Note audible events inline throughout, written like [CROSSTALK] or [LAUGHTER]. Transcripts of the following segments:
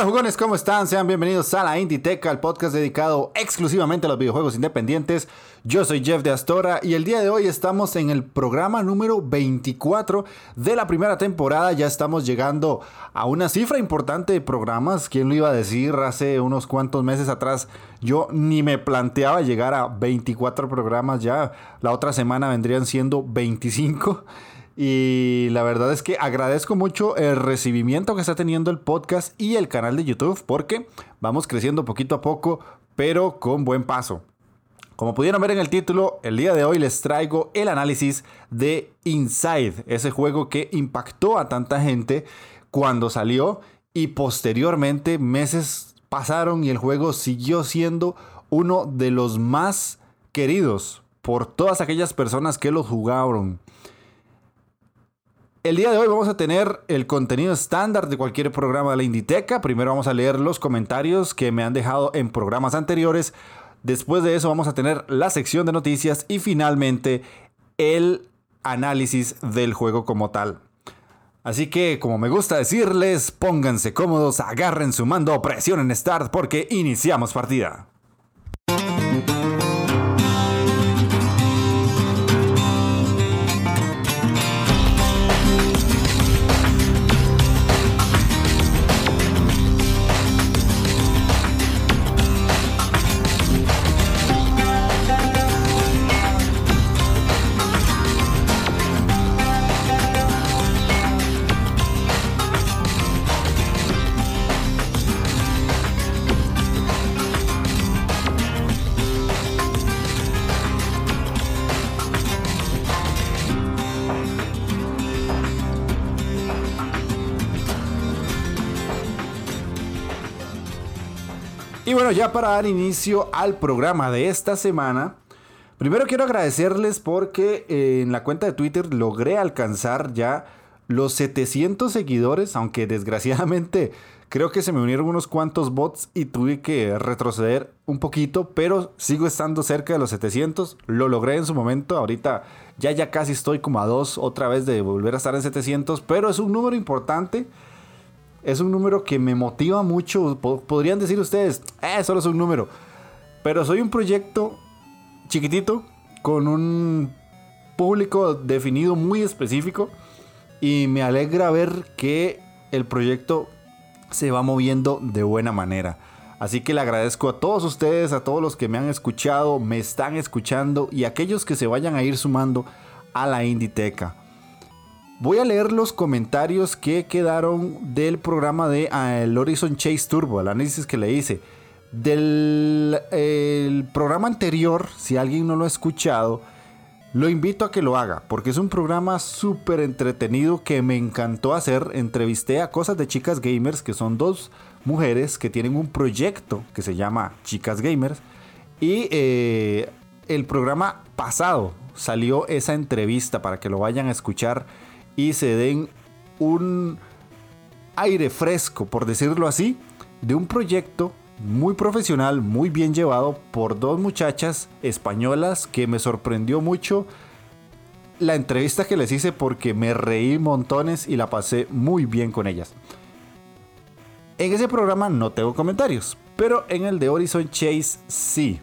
Hola jugones, ¿cómo están? Sean bienvenidos a la Inditeca, el podcast dedicado exclusivamente a los videojuegos independientes. Yo soy Jeff de Astora y el día de hoy estamos en el programa número 24 de la primera temporada. Ya estamos llegando a una cifra importante de programas. ¿Quién lo iba a decir hace unos cuantos meses atrás? Yo ni me planteaba llegar a 24 programas ya. La otra semana vendrían siendo 25. Y la verdad es que agradezco mucho el recibimiento que está teniendo el podcast y el canal de YouTube porque vamos creciendo poquito a poco, pero con buen paso. Como pudieron ver en el título, el día de hoy les traigo el análisis de Inside, ese juego que impactó a tanta gente cuando salió y posteriormente meses pasaron y el juego siguió siendo uno de los más queridos por todas aquellas personas que lo jugaron. El día de hoy vamos a tener el contenido estándar de cualquier programa de la Inditeca. Primero vamos a leer los comentarios que me han dejado en programas anteriores. Después de eso vamos a tener la sección de noticias y finalmente el análisis del juego como tal. Así que, como me gusta decirles, pónganse cómodos, agarren su mando, presionen Start porque iniciamos partida. Bueno, ya para dar inicio al programa de esta semana, primero quiero agradecerles porque eh, en la cuenta de Twitter logré alcanzar ya los 700 seguidores, aunque desgraciadamente creo que se me unieron unos cuantos bots y tuve que retroceder un poquito, pero sigo estando cerca de los 700, lo logré en su momento, ahorita ya ya casi estoy como a dos otra vez de volver a estar en 700, pero es un número importante es un número que me motiva mucho. Podrían decir ustedes, eh, solo es un número. Pero soy un proyecto chiquitito con un público definido muy específico. Y me alegra ver que el proyecto se va moviendo de buena manera. Así que le agradezco a todos ustedes, a todos los que me han escuchado, me están escuchando y a aquellos que se vayan a ir sumando a la Inditeca. Voy a leer los comentarios que quedaron del programa de ah, el Horizon Chase Turbo, el análisis que le hice. Del programa anterior, si alguien no lo ha escuchado, lo invito a que lo haga, porque es un programa súper entretenido que me encantó hacer. Entrevisté a Cosas de Chicas Gamers, que son dos mujeres que tienen un proyecto que se llama Chicas Gamers. Y eh, el programa pasado salió esa entrevista para que lo vayan a escuchar y se den un aire fresco, por decirlo así, de un proyecto muy profesional, muy bien llevado por dos muchachas españolas que me sorprendió mucho la entrevista que les hice porque me reí montones y la pasé muy bien con ellas. En ese programa no tengo comentarios, pero en el de Horizon Chase sí.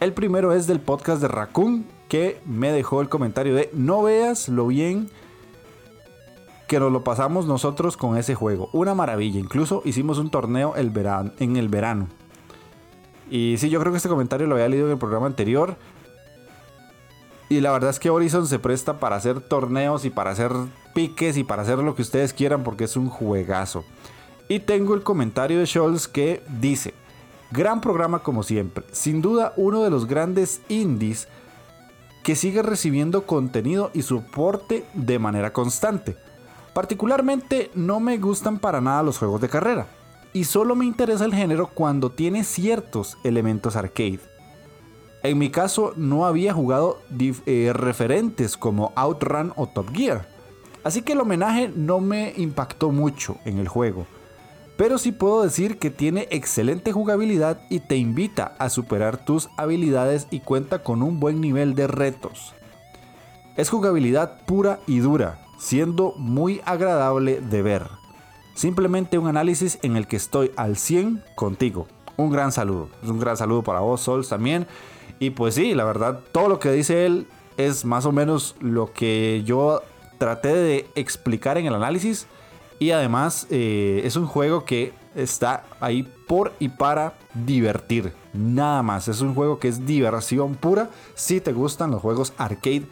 El primero es del podcast de Raccoon que me dejó el comentario de no veas lo bien que nos lo pasamos nosotros con ese juego. Una maravilla. Incluso hicimos un torneo el en el verano. Y sí, yo creo que este comentario lo había leído en el programa anterior. Y la verdad es que Horizon se presta para hacer torneos y para hacer piques y para hacer lo que ustedes quieran porque es un juegazo. Y tengo el comentario de Scholz que dice, gran programa como siempre, sin duda uno de los grandes indies que sigue recibiendo contenido y soporte de manera constante. Particularmente no me gustan para nada los juegos de carrera, y solo me interesa el género cuando tiene ciertos elementos arcade. En mi caso no había jugado eh, referentes como Outrun o Top Gear, así que el homenaje no me impactó mucho en el juego. Pero sí puedo decir que tiene excelente jugabilidad y te invita a superar tus habilidades y cuenta con un buen nivel de retos. Es jugabilidad pura y dura, siendo muy agradable de ver. Simplemente un análisis en el que estoy al 100 contigo. Un gran saludo. Un gran saludo para vos, Sols, también. Y pues sí, la verdad, todo lo que dice él es más o menos lo que yo traté de explicar en el análisis. Y además eh, es un juego que está ahí por y para divertir. Nada más. Es un juego que es diversión pura. Si te gustan los juegos arcade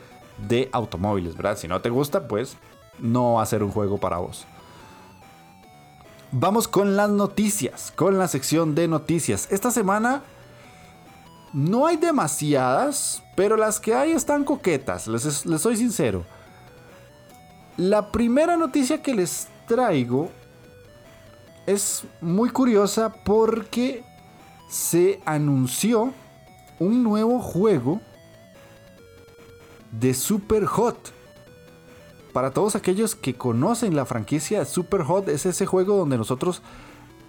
de automóviles, ¿verdad? Si no te gusta, pues no va a ser un juego para vos. Vamos con las noticias, con la sección de noticias. Esta semana no hay demasiadas, pero las que hay están coquetas, les, les soy sincero. La primera noticia que les traigo es muy curiosa porque se anunció un nuevo juego de Super Hot. Para todos aquellos que conocen la franquicia Super Hot, es ese juego donde nosotros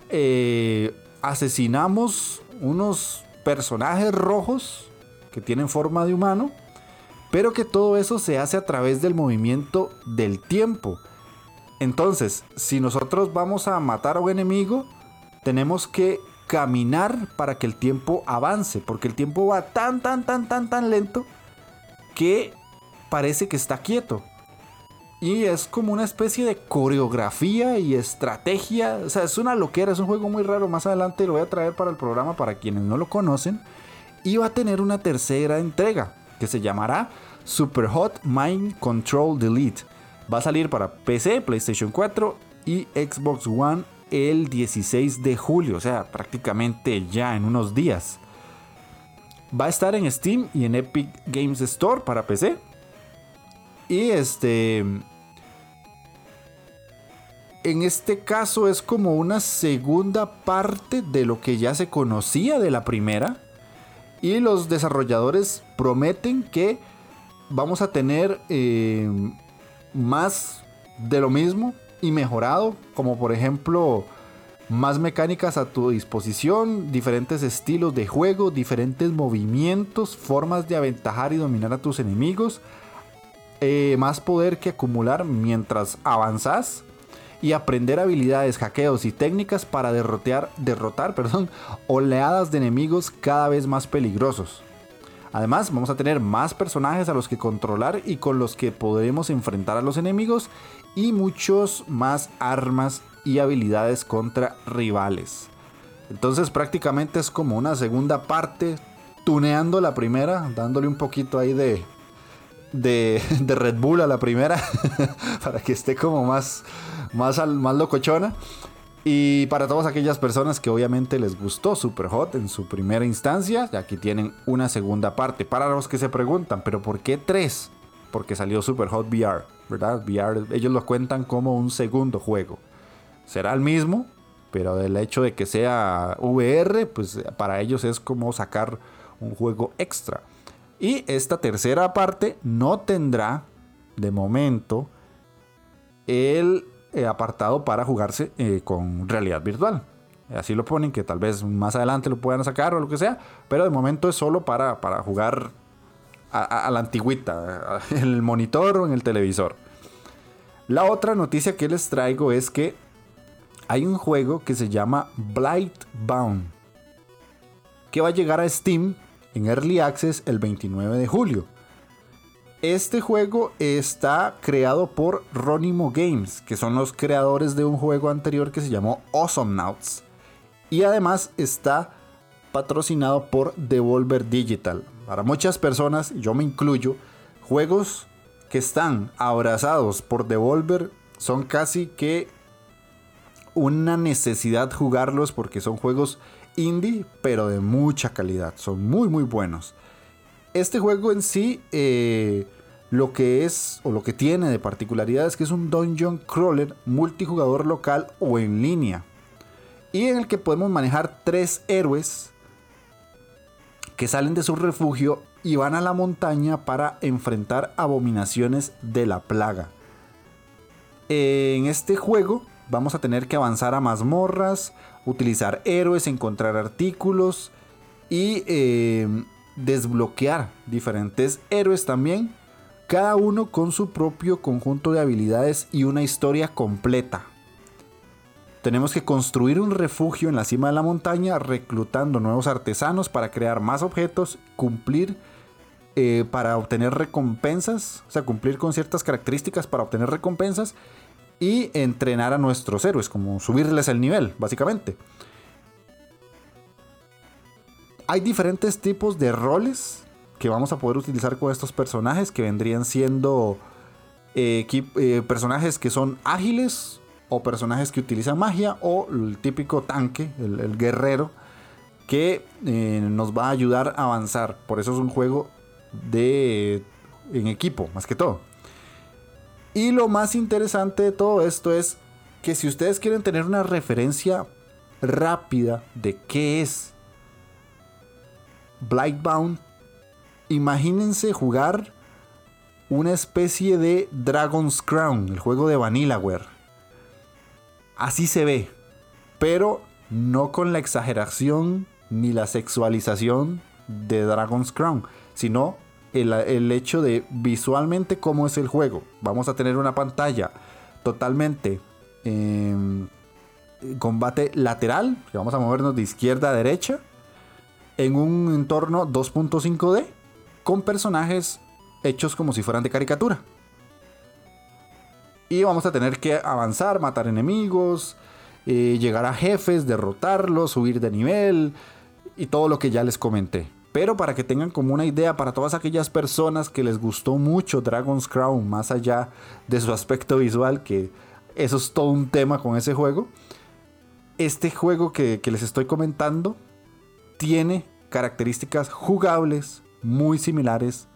eh, asesinamos unos personajes rojos que tienen forma de humano, pero que todo eso se hace a través del movimiento del tiempo. Entonces, si nosotros vamos a matar a un enemigo, tenemos que caminar para que el tiempo avance, porque el tiempo va tan, tan, tan, tan, tan lento que parece que está quieto. Y es como una especie de coreografía y estrategia. O sea, es una loquera, es un juego muy raro. Más adelante lo voy a traer para el programa para quienes no lo conocen. Y va a tener una tercera entrega que se llamará Super Hot Mind Control Delete. Va a salir para PC, PlayStation 4 y Xbox One el 16 de julio, o sea, prácticamente ya en unos días. Va a estar en Steam y en Epic Games Store para PC. Y este. En este caso es como una segunda parte de lo que ya se conocía de la primera. Y los desarrolladores prometen que vamos a tener eh, más de lo mismo y mejorado, como por ejemplo más mecánicas a tu disposición, diferentes estilos de juego, diferentes movimientos, formas de aventajar y dominar a tus enemigos, eh, más poder que acumular mientras avanzas y aprender habilidades, hackeos y técnicas para derrotear, derrotar [LAUGHS] perdón, oleadas de enemigos cada vez más peligrosos. Además, vamos a tener más personajes a los que controlar y con los que podremos enfrentar a los enemigos y muchos más armas y habilidades contra rivales. Entonces prácticamente es como una segunda parte, tuneando la primera, dándole un poquito ahí de, de, [LAUGHS] Red Bull a la primera, [LAUGHS] para que esté como más, más, más locochona. Y para todas aquellas personas que obviamente les gustó Super Hot en su primera instancia, aquí tienen una segunda parte. Para los que se preguntan, ¿pero por qué tres? Porque salió Super Hot VR, ¿verdad? VR, ellos lo cuentan como un segundo juego. Será el mismo, pero del hecho de que sea VR, pues para ellos es como sacar un juego extra. Y esta tercera parte no tendrá, de momento, el eh, apartado para jugarse eh, con realidad virtual. Así lo ponen, que tal vez más adelante lo puedan sacar o lo que sea, pero de momento es solo para, para jugar a, la antigüita, [LAUGHS] en el monitor o en el televisor. La otra noticia que les traigo es que hay un juego que se llama Blightbound, que va a llegar a Steam en Early Access el 29 de julio. Este juego está creado por Ronimo Games, que son los creadores de un juego anterior que se llamó Awesome Nauts. Y además está patrocinado por Devolver Digital. Para muchas personas, yo me incluyo, juegos que están abrazados por Devolver son casi que una necesidad jugarlos porque son juegos indie, pero de mucha calidad. Son muy, muy buenos. Este juego en sí eh, lo que es o lo que tiene de particularidad es que es un dungeon crawler multijugador local o en línea. Y en el que podemos manejar tres héroes que salen de su refugio y van a la montaña para enfrentar abominaciones de la plaga. En este juego vamos a tener que avanzar a mazmorras, utilizar héroes, encontrar artículos y eh, desbloquear diferentes héroes también cada uno con su propio conjunto de habilidades y una historia completa. Tenemos que construir un refugio en la cima de la montaña, reclutando nuevos artesanos para crear más objetos, cumplir eh, para obtener recompensas, o sea, cumplir con ciertas características para obtener recompensas y entrenar a nuestros héroes, como subirles el nivel, básicamente. Hay diferentes tipos de roles que vamos a poder utilizar con estos personajes que vendrían siendo eh, eh, personajes que son ágiles o personajes que utilizan magia o el típico tanque, el, guerrero que eh, nos va a ayudar a avanzar. Por eso es un juego de en equipo, más que todo. Y lo más interesante de todo esto es que si ustedes quieren tener una referencia rápida de qué es Blightbound imagínense jugar una especie de Dragon's Crown, el juego de Vanillaware. Así se ve, pero no con la exageración ni la sexualización de Dragon's Crown, sino el, hecho de visualmente cómo es el juego. Vamos a tener una pantalla totalmente em, combate lateral, vamos a movernos de izquierda a derecha, en un entorno 2.5D con personajes hechos como si fueran de caricatura. Y vamos a tener que avanzar, matar enemigos, eh, llegar a jefes, derrotarlos, subir de nivel y todo lo que ya les comenté. Pero para que tengan como una idea para todas aquellas personas que les gustó mucho Dragon's Crown, más allá de su aspecto visual, que eso es todo un tema con ese juego, este juego que les estoy comentando tiene características jugables, muy similares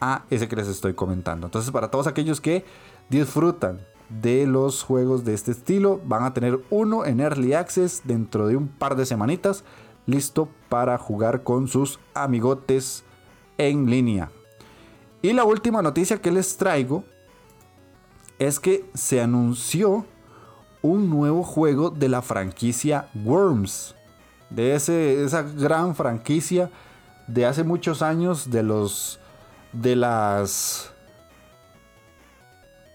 a ese que les estoy comentando. Entonces, para todos aquellos que disfrutan de los juegos de este estilo, van a tener uno en Early Access dentro de un par de semanitas, listo para jugar con sus amigotes en línea. Y la última noticia que les traigo es que se anunció un nuevo juego de la franquicia Worms. De ese, esa gran franquicia de hace muchos años de los de las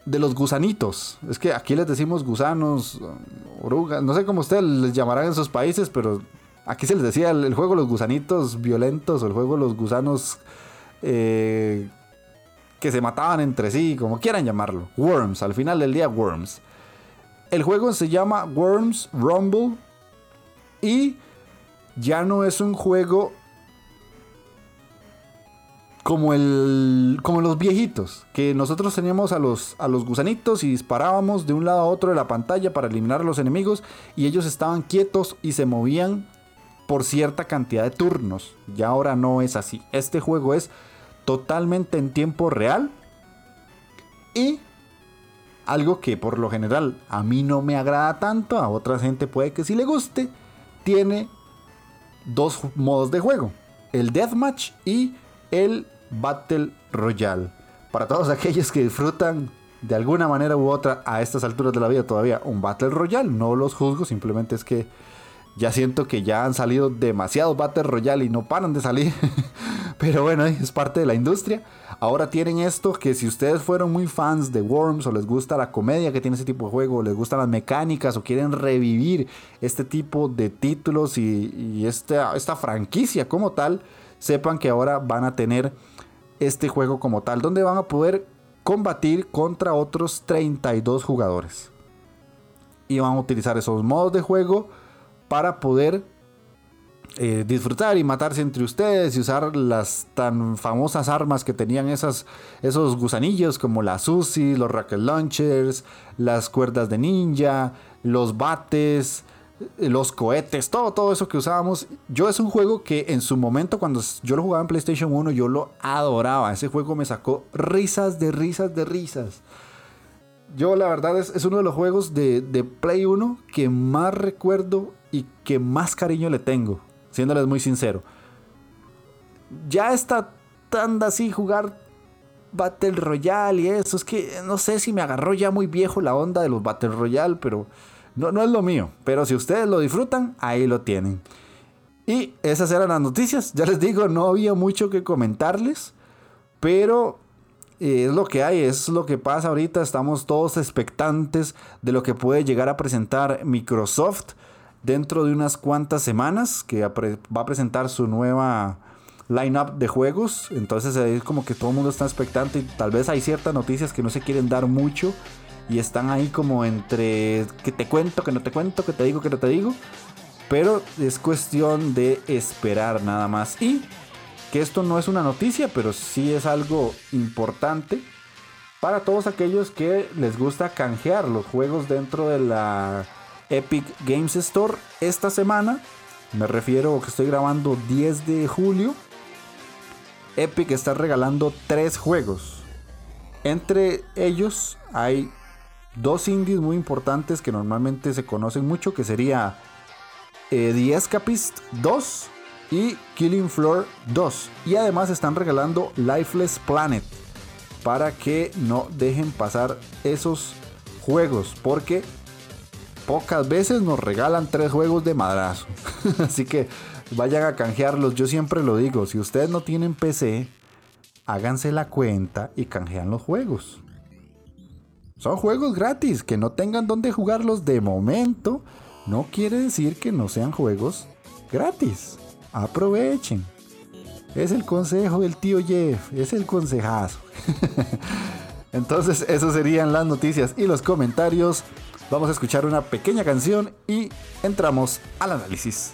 de los gusanitos. Es que aquí les decimos gusanos, orugas, no sé cómo ustedes les llamarán en sus países, pero aquí se les decía el, juego de los gusanitos violentos o el juego de los gusanos eh, que se mataban entre sí, como quieran llamarlo. Worms, al final del día Worms. El juego se llama Worms Rumble y ya no es un juego como el como los viejitos, que nosotros teníamos a los a los gusanitos y disparábamos de un lado a otro de la pantalla para eliminar a los enemigos y ellos estaban quietos y se movían por cierta cantidad de turnos. Y ahora no es así. Este juego es totalmente en tiempo real y algo que por lo general a mí no me agrada tanto, a otra gente puede que sí le guste, tiene dos modos de juego, el deathmatch y el Battle Royale. Para todos [LAUGHS] aquellos que disfrutan de alguna manera u otra a estas alturas de la vida todavía un Battle Royale, no los juzgo, simplemente es que ya siento que ya han salido demasiados Battle Royale y no paran de salir. [LAUGHS] Pero bueno, es parte de la industria. Ahora tienen esto que si ustedes fueron muy fans de Worms o les gusta la comedia que tiene ese tipo de juego, o les gustan las mecánicas o quieren revivir este tipo de títulos y, esta, esta franquicia como tal, sepan que ahora van a tener este juego como tal, donde van a poder combatir contra otros 32 jugadores. Y van a utilizar esos modos de juego para poder eh, disfrutar y matarse entre ustedes y usar las tan famosas armas que tenían esas, esos gusanillos como las UCI, los rocket launchers, las cuerdas de ninja, los bates, los cohetes, todo, todo eso que usábamos. Yo es un juego que en su momento, cuando yo lo jugaba en PlayStation 1, yo lo adoraba. Ese juego me sacó risas de risas de risas. Yo la verdad es, es uno de los juegos de, de, Play 1 que más recuerdo y que más cariño le tengo, siéndoles muy sincero. Ya está tan así jugar Battle Royale y eso, es que no sé si me agarró ya muy viejo la onda de los Battle Royale, pero no, no es lo mío. Pero si ustedes lo disfrutan, ahí lo tienen. Y esas eran las noticias. Ya les digo, no había mucho que comentarles, pero eh, es lo que hay, es lo que pasa ahorita. Estamos todos expectantes de lo que puede llegar a presentar Microsoft dentro de unas cuantas semanas, que va a presentar su nueva line-up de juegos. Entonces es como que todo el mundo está expectante y tal vez hay ciertas noticias que no se quieren dar mucho y están ahí como entre que te cuento, que no te cuento, que te digo, que no te digo. Pero es cuestión de esperar nada más. Y que esto no es una noticia, pero sí es algo importante para todos aquellos que les gusta canjear los juegos dentro de la Epic Games Store esta semana. Me refiero que estoy grabando 10 de julio. Epic está regalando tres juegos. Entre ellos hay dos indies muy importantes que normalmente se conocen mucho, que sería eh, The Escapist 2 y Killing Floor 2. Y además están regalando Lifeless Planet para que no dejen pasar esos juegos, porque pocas veces nos regalan tres juegos de madrazo. [LAUGHS] Así que vayan a canjearlos. Yo siempre lo digo, si ustedes no tienen PC, háganse la cuenta y canjean los juegos. Son juegos gratis, que no tengan donde jugarlos de momento, no quiere decir que no sean juegos gratis. Aprovechen. Es el consejo del tío Jeff, es el consejazo. [LAUGHS] Entonces, eso serían las noticias y los comentarios. Vamos a escuchar una pequeña canción y entramos al análisis.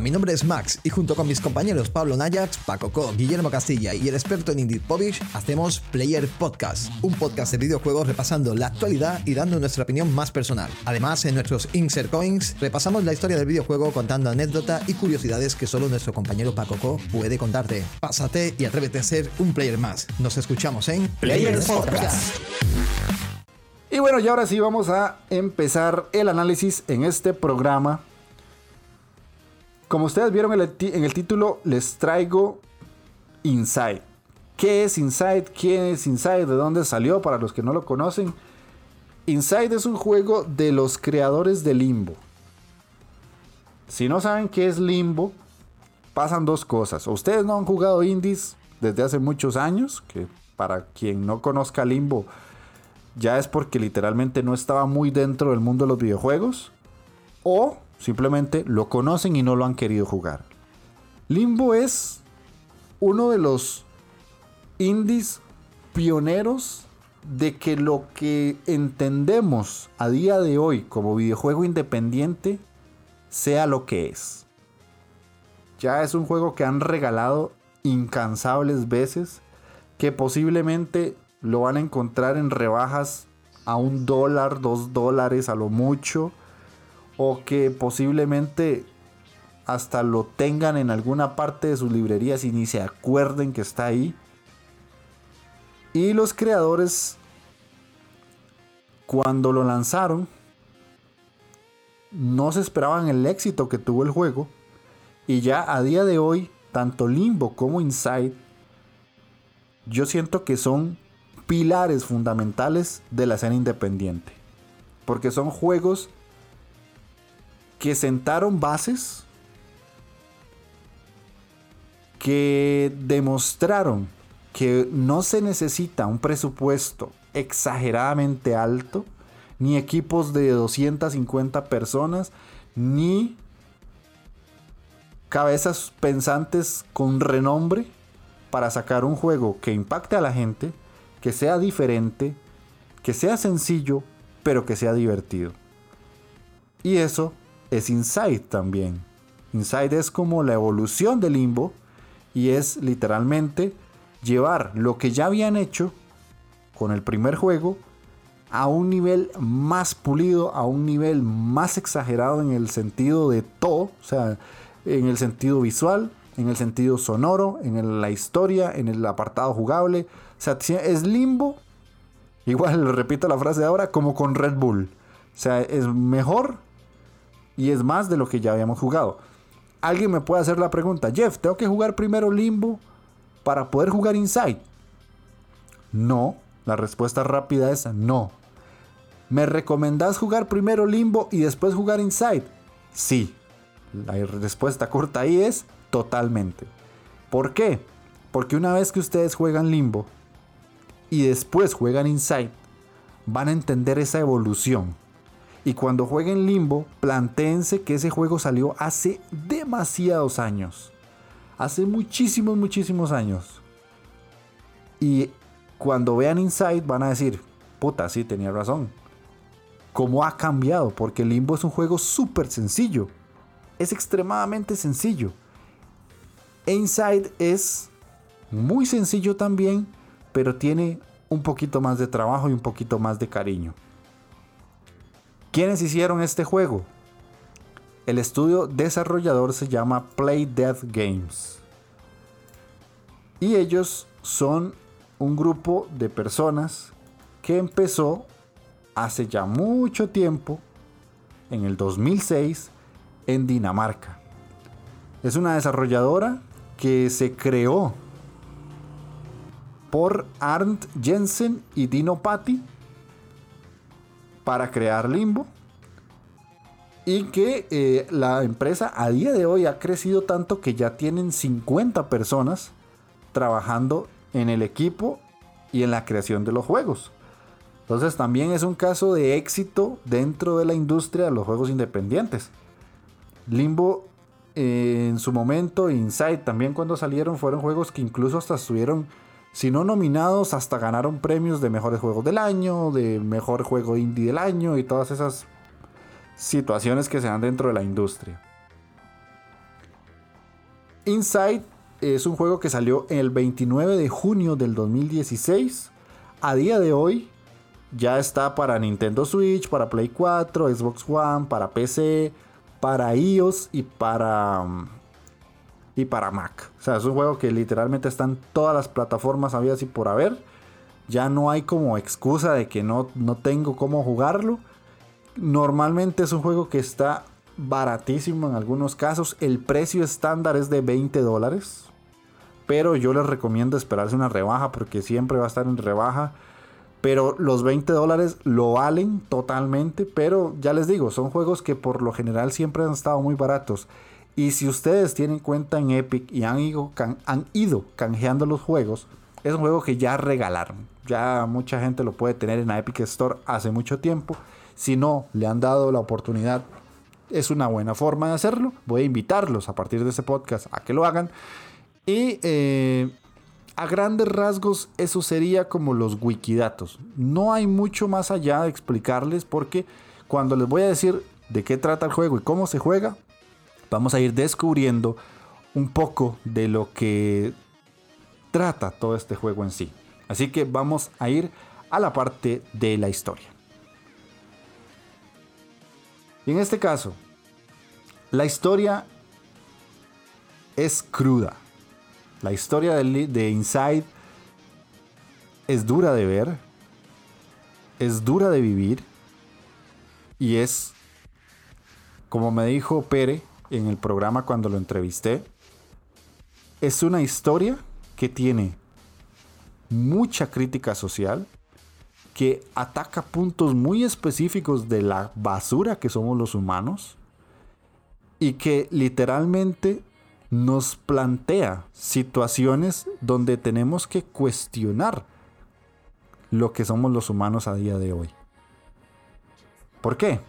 Hola, mi nombre es Max y junto con mis compañeros Pablo Nayax, Paco Co, Guillermo Castilla y el experto en Indie Publish, hacemos Player Podcast, un podcast de videojuegos repasando la actualidad y dando nuestra opinión más personal. Además, en nuestros Insert Coins repasamos la historia del videojuego contando anécdotas y curiosidades que solo nuestro compañero Paco Co puede contarte. Pásate y atrévete a ser un player más. Nos escuchamos en Player Podcast. Y bueno, y ahora sí vamos a empezar el análisis en este programa como ustedes vieron en el, título, les traigo Inside. ¿Qué es Inside? ¿Quién es Inside? ¿De dónde salió? Para los que no lo conocen. Inside es un juego de los creadores de Limbo. Si no saben qué es Limbo, pasan dos cosas. ustedes no han jugado indies desde hace muchos años, que para quien no conozca Limbo, ya es porque literalmente no estaba muy dentro del mundo de los videojuegos. O Simplemente lo conocen y no lo han querido jugar. Limbo es uno de los indies pioneros de que lo que entendemos a día de hoy como videojuego independiente sea lo que es. Ya es un juego que han regalado incansables veces, que posiblemente lo van a encontrar en rebajas a un dólar, dos dólares a lo mucho o que posiblemente hasta lo tengan en alguna parte de sus librerías y ni se acuerden que está ahí. Y los creadores, cuando lo lanzaron, no se esperaban el éxito que tuvo el juego. Y ya a día de hoy, tanto Limbo como Inside, yo siento que son pilares fundamentales de la escena independiente. Porque son juegos que sentaron bases, que demostraron que no se necesita un presupuesto exageradamente alto, ni equipos de 250 personas, ni cabezas pensantes con renombre para sacar un juego que impacte a la gente, que sea diferente, que sea sencillo, pero que sea divertido. Y eso es Inside también. Inside es como la evolución de Limbo y es literalmente llevar lo que ya habían hecho con el primer juego a un nivel más pulido, a un nivel más exagerado en el sentido de todo, o sea, en el sentido visual, en el sentido sonoro, en la historia, en el apartado jugable. O sea, es limbo, igual [LAUGHS] repito la frase de ahora, como con Red Bull. O sea, es mejor y es más de lo que ya habíamos jugado. Alguien me puede hacer la pregunta, Jeff, ¿tengo que jugar primero Limbo para poder jugar Inside? No, la respuesta rápida es no. ¿Me recomendás jugar primero Limbo y después jugar Inside? Sí. La respuesta corta ahí es totalmente. ¿Por qué? Porque una vez que ustedes juegan Limbo y después juegan Inside, van a entender esa evolución. Y cuando jueguen Limbo, plantéense que ese juego salió hace demasiados años. Hace muchísimos, muchísimos años. Y cuando vean Inside van a decir, puta, sí, tenía razón. ¿Cómo ha cambiado? Porque Limbo es un juego súper sencillo. Es extremadamente sencillo. E Inside es muy sencillo también, pero tiene un poquito más de trabajo y un poquito más de cariño. ¿Quiénes hicieron este juego? El estudio desarrollador se llama Play Dead Games. Y ellos son un grupo de personas que empezó hace ya mucho tiempo, en el 2006, en Dinamarca. Es una desarrolladora que se creó por Arndt Jensen y Dino Patti para crear Limbo. Y que eh, la empresa a día de hoy ha crecido tanto que ya tienen 50 personas trabajando en el equipo y en la creación de los juegos. Entonces también es un caso de éxito dentro de la industria de los juegos independientes. Limbo eh, en su momento, Inside también cuando salieron fueron juegos que incluso hasta estuvieron si no nominados, hasta ganaron premios de mejores juegos del año, de mejor juego indie del año y todas esas situaciones que se dan dentro de la industria. Inside es un juego que salió el 29 de junio del 2016. A día de hoy ya está para Nintendo Switch, para Play 4, Xbox One, para PC, para iOS y para y para Mac. O sea, es un juego que literalmente está en todas las plataformas habidas y por haber. Ya no hay como excusa de que no, no tengo cómo jugarlo. Normalmente es un juego que está baratísimo en algunos casos. El precio estándar es de 20 dólares. Pero yo les recomiendo esperarse una rebaja porque siempre va a estar en rebaja. Pero los 20 dólares lo valen totalmente. Pero ya les digo, son juegos que por lo general siempre han estado muy baratos. Y si ustedes tienen cuenta en Epic y han ido, han ido canjeando los juegos, es un juego que ya regalaron. Ya mucha gente lo puede tener en la Epic Store hace mucho tiempo. Si no le han dado la oportunidad, es una buena forma de hacerlo. Voy a invitarlos a partir de este podcast a que lo hagan. Y eh, a grandes rasgos, eso sería como los wikidatos. No hay mucho más allá de explicarles porque cuando les voy a decir de qué trata el juego y cómo se juega, vamos a ir descubriendo un poco de lo que trata todo este juego en sí. Así que vamos a ir a la parte de la historia. Y en este caso, la historia es cruda. La historia de, de Inside es dura de ver, es dura de vivir y es, como me dijo Pere en el programa cuando lo entrevisté, es una historia que tiene mucha crítica social, que ataca puntos muy específicos de la basura que somos los humanos y que literalmente nos plantea situaciones donde tenemos que cuestionar lo que somos los humanos a día de hoy. ¿Por qué?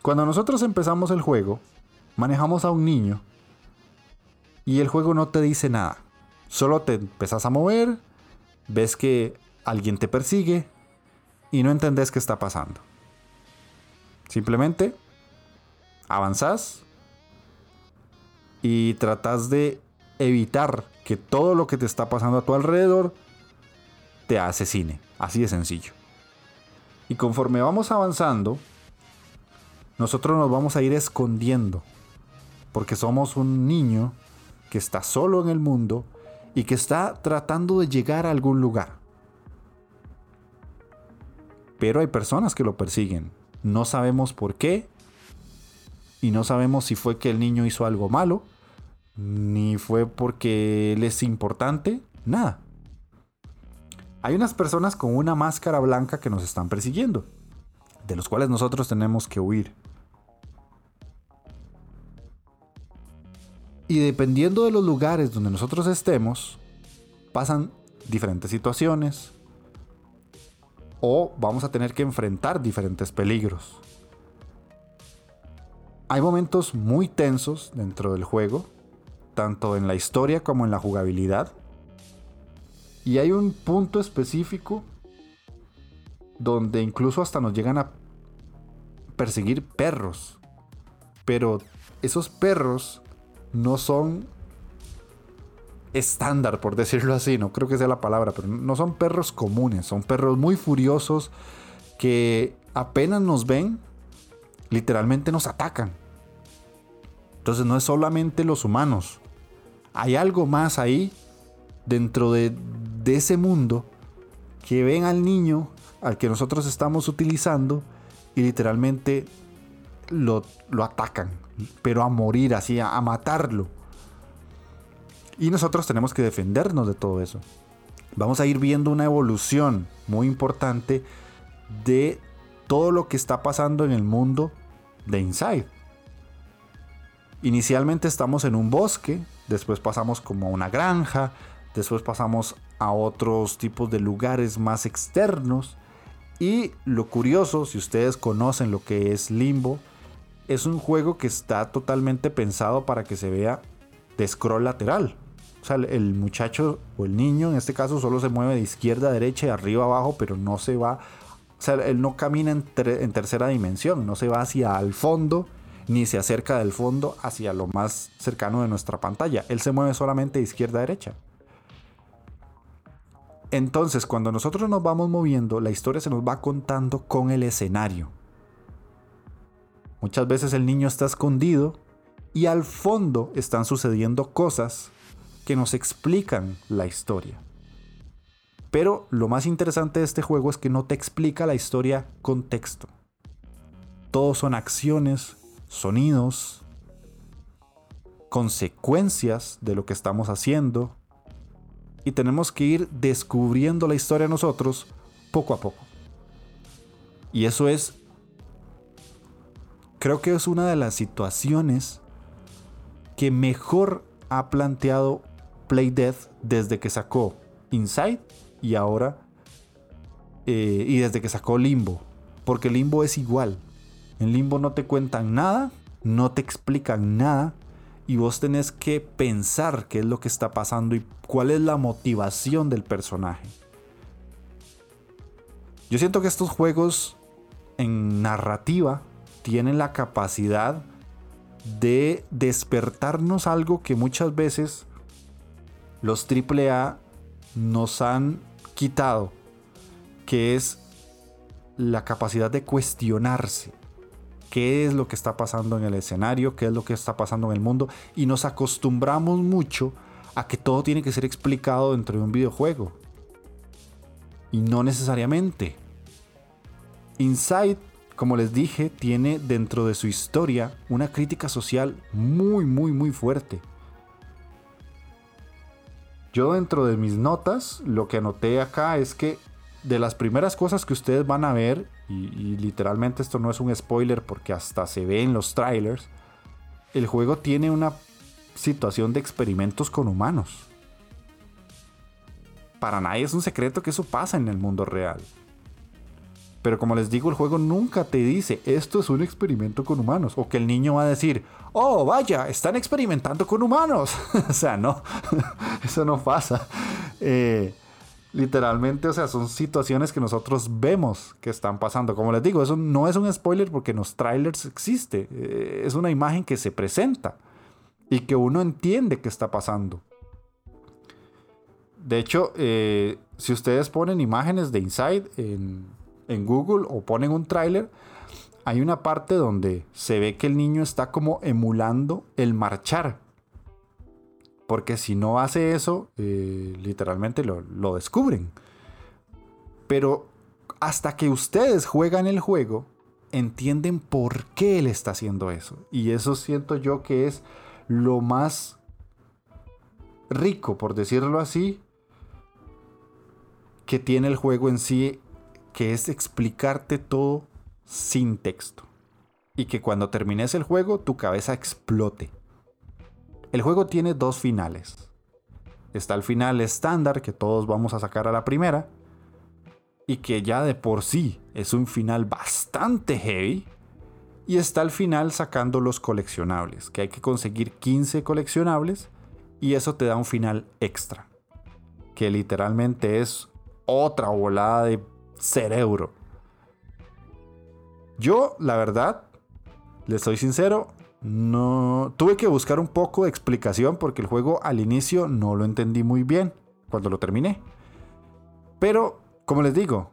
Cuando nosotros empezamos el juego, manejamos a un niño y el juego no te dice nada. Solo te empezás a mover, ves que alguien te persigue y no entendés qué está pasando. Simplemente avanzás y tratas de evitar que todo lo que te está pasando a tu alrededor te asesine. Así de sencillo. Y conforme vamos avanzando, nosotros nos vamos a ir escondiendo. Porque somos un niño que está solo en el mundo y que está tratando de llegar a algún lugar. Pero hay personas que lo persiguen. No sabemos por qué. Y no sabemos si fue que el niño hizo algo malo. Ni fue porque él es importante. Nada. Hay unas personas con una máscara blanca que nos están persiguiendo. De los cuales nosotros tenemos que huir. Y dependiendo de los lugares donde nosotros estemos, pasan diferentes situaciones o vamos a tener que enfrentar diferentes peligros. Hay momentos muy tensos dentro del juego, tanto en la historia como en la jugabilidad. Y hay un punto específico donde incluso hasta nos llegan a perseguir perros. Pero esos perros no son estándar, por decirlo así, no creo que sea la palabra, pero no son perros comunes, son perros muy furiosos que apenas nos ven, literalmente nos atacan. Entonces no es solamente los humanos, hay algo más ahí dentro de, ese mundo que ven al niño al que nosotros estamos utilizando y literalmente lo, lo atacan, pero a morir así, a, matarlo. Y nosotros tenemos que defendernos de todo eso. Vamos a ir viendo una evolución muy importante de todo lo que está pasando en el mundo de Inside. Inicialmente estamos en un bosque, después pasamos como a una granja, después pasamos a otros tipos de lugares más externos. Y lo curioso, si ustedes conocen lo que es Limbo, es un juego que está totalmente pensado para que se vea de scroll lateral. O sea, el muchacho o el niño en este caso solo se mueve de izquierda a derecha y arriba a abajo, pero no se va. O sea, él no camina en, tercera dimensión, no se va hacia el fondo ni se acerca del fondo hacia lo más cercano de nuestra pantalla. Él se mueve solamente de izquierda a derecha. Entonces, cuando nosotros nos vamos moviendo, la historia se nos va contando con el escenario. Muchas veces el niño está escondido y al fondo están sucediendo cosas que nos explican la historia. Pero lo más interesante de este juego es que no te explica la historia con texto. Todos son acciones, sonidos, consecuencias de lo que estamos haciendo. Y tenemos que ir descubriendo la historia nosotros poco a poco. Y eso es, creo que es una de las situaciones que mejor ha planteado Play Death desde que sacó Inside y ahora eh, y desde que sacó Limbo. Porque Limbo es igual. En Limbo no te cuentan nada, no te explican nada y vos tenés que pensar qué es lo que está pasando y cuál es la motivación del personaje. Yo siento que estos juegos en narrativa tienen la capacidad de despertarnos algo que muchas veces los AAA nos han quitado, que es la capacidad de cuestionarse qué es lo que está pasando en el escenario, qué es lo que está pasando en el mundo, y nos acostumbramos mucho a que todo tiene que ser explicado dentro de un videojuego. Y no necesariamente. Inside, como les dije, tiene dentro de su historia una crítica social muy, muy, muy fuerte. Yo dentro de mis notas, lo que anoté acá es que de las primeras cosas que ustedes van a ver, y, literalmente esto no es un spoiler porque hasta se ve en los trailers, el juego tiene una situación de experimentos con humanos. Para nadie es un secreto que eso pasa en el mundo real. Pero como les digo, el juego nunca te dice esto es un experimento con humanos. O que el niño va a decir, oh, vaya, están experimentando con humanos. [LAUGHS] o sea, no, [LAUGHS] eso no pasa. Eh, literalmente, o sea, son situaciones que nosotros vemos que están pasando. Como les digo, eso no es un spoiler porque en los trailers existe. Eh, es una imagen que se presenta y que uno entiende que está pasando. De hecho, eh, si ustedes ponen imágenes de Inside en en Google o ponen un tráiler, hay una parte donde se ve que el niño está como emulando el marchar. Porque si no hace eso, eh, literalmente lo, lo descubren. Pero hasta que ustedes juegan el juego, entienden por qué él está haciendo eso. Y eso siento yo que es lo más rico, por decirlo así, que tiene el juego en sí que es explicarte todo sin texto. Y que cuando termines el juego tu cabeza explote. El juego tiene dos finales. Está el final estándar que todos vamos a sacar a la primera. Y que ya de por sí es un final bastante heavy. Y está el final sacando los coleccionables. Que hay que conseguir 15 coleccionables. Y eso te da un final extra. Que literalmente es otra volada de cerebro. Yo, la verdad, le soy sincero, no tuve que buscar un poco de explicación porque el juego al inicio no lo entendí muy bien cuando lo terminé. Pero, como les digo,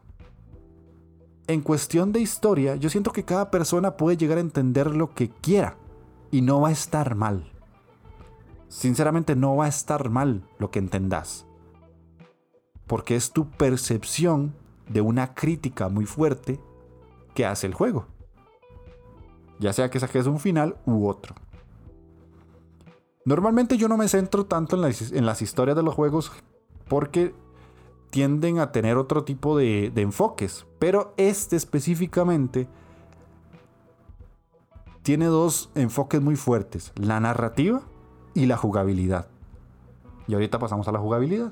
en cuestión de historia, yo siento que cada persona puede llegar a entender lo que quiera y no va a estar mal. Sinceramente no va a estar mal lo que entendas. Porque es tu percepción de una crítica muy fuerte que hace el juego. Ya sea que saques un final u otro. Normalmente yo no me centro tanto en las, historias de los juegos porque tienden a tener otro tipo de, de enfoques. Pero este específicamente tiene dos enfoques muy fuertes. La narrativa y la jugabilidad. Y ahorita pasamos a la jugabilidad.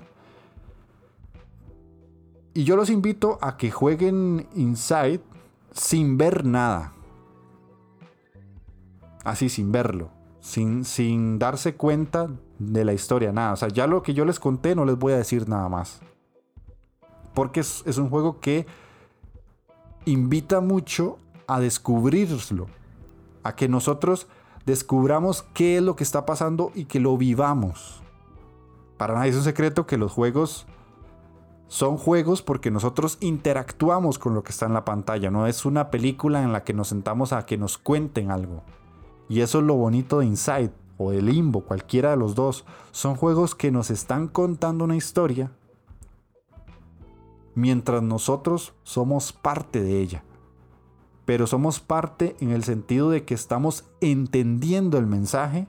Y yo los invito a que jueguen Inside sin ver nada. Así, sin verlo. Sin, sin darse cuenta de la historia, nada. O sea, ya lo que yo les conté no les voy a decir nada más. Porque es, es un juego que invita mucho a descubrirlo. a que nosotros descubramos qué es lo que está pasando y que lo vivamos. Para nadie es un secreto que los juegos son juegos porque nosotros interactuamos con lo que está en la pantalla, no es una película en la que nos sentamos a que nos cuenten algo. Y eso es lo bonito de Inside o de Limbo, cualquiera de los dos. Son juegos que nos están contando una historia mientras nosotros somos parte de ella. Pero somos parte en el sentido de que estamos entendiendo el mensaje,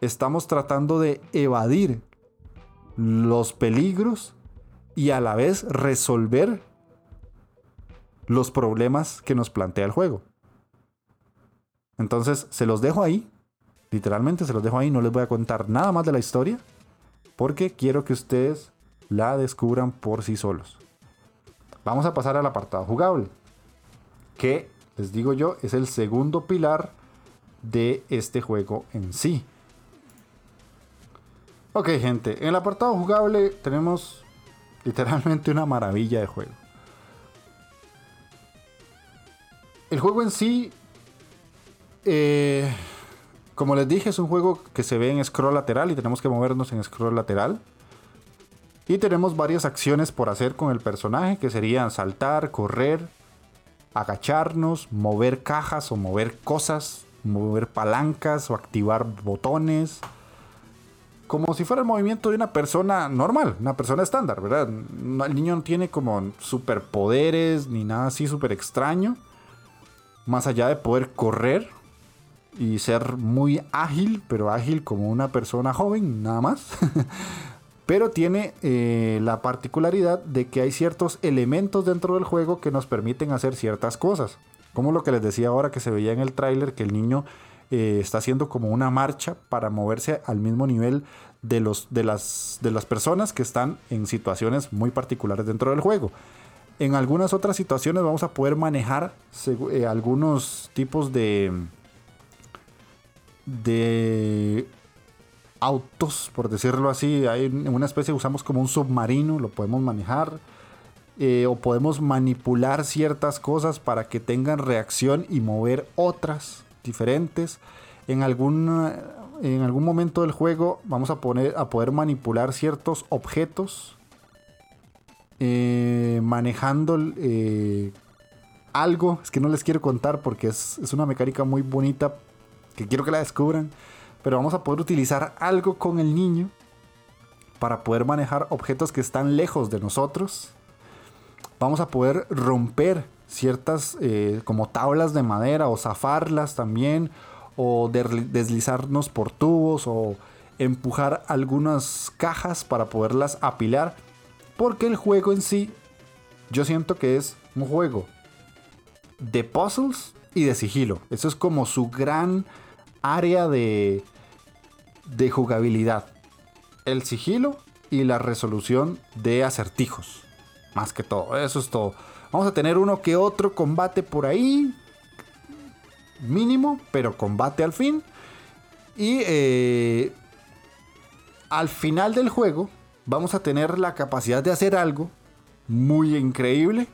estamos tratando de evadir los peligros y a la vez resolver los problemas que nos plantea el juego. Entonces se los dejo ahí, literalmente se los dejo ahí, no les voy a contar nada más de la historia, porque quiero que ustedes la descubran por sí solos. Vamos a pasar al apartado jugable, que les digo yo es el segundo pilar de este juego en sí. Ok, gente, en el apartado jugable tenemos literalmente una maravilla de juego. El juego en sí, eh, como les dije, es un juego que se ve en scroll lateral y tenemos que movernos en scroll lateral. Y tenemos varias acciones por hacer con el personaje, que serían saltar, correr, agacharnos, mover cajas o mover cosas, mover palancas o activar botones como si fuera el movimiento de una persona normal, una persona estándar, ¿verdad? el niño no tiene como superpoderes ni nada así súper extraño. Más allá de poder correr y ser muy ágil, pero ágil como una persona joven, nada más. [LAUGHS] pero tiene eh, la particularidad de que hay ciertos elementos dentro del juego que nos permiten hacer ciertas cosas. Como lo que les decía ahora que se veía en el tráiler, que el niño eh, está haciendo como una marcha para moverse al mismo nivel de, los, de, las, de las personas que están en situaciones muy particulares dentro del juego. En algunas otras situaciones vamos a poder manejar eh, algunos tipos de, de autos, por decirlo así. Hay una especie usamos como un submarino, lo podemos manejar. Eh, o podemos manipular ciertas cosas para que tengan reacción y mover otras diferentes. En algún, en algún momento del juego vamos a, poner, a poder manipular ciertos objetos eh, manejando eh, algo. Es que no les quiero contar porque es, es una mecánica muy bonita que quiero que la descubran. Pero vamos a poder utilizar algo con el niño para poder manejar objetos que están lejos de nosotros. Vamos a poder romper ciertas eh, como tablas de madera o zafarlas también o deslizarnos por tubos o empujar algunas cajas para poderlas apilar porque el juego en sí yo siento que es un juego de puzzles y de sigilo. Eso es como su gran área de de jugabilidad. El sigilo y la resolución de acertijos más que todo. Eso es todo Vamos a tener uno que otro combate por ahí. Mínimo, pero combate al fin. Y eh, al final del juego vamos a tener la capacidad de hacer algo muy increíble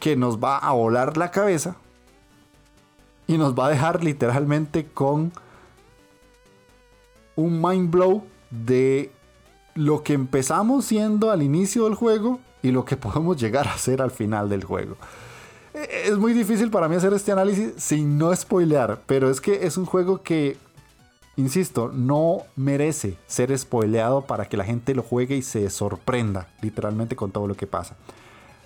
que nos va a volar la cabeza y nos va a dejar literalmente con un mind blow de lo que empezamos siendo al inicio del juego y lo que [LAUGHS] podemos llegar a hacer al final del juego. E, es muy difícil para mí hacer este análisis sin no spoilear, pero es que es un juego que, insisto, no merece ser spoileado para que la gente lo juegue y se sorprenda literalmente con todo lo que pasa.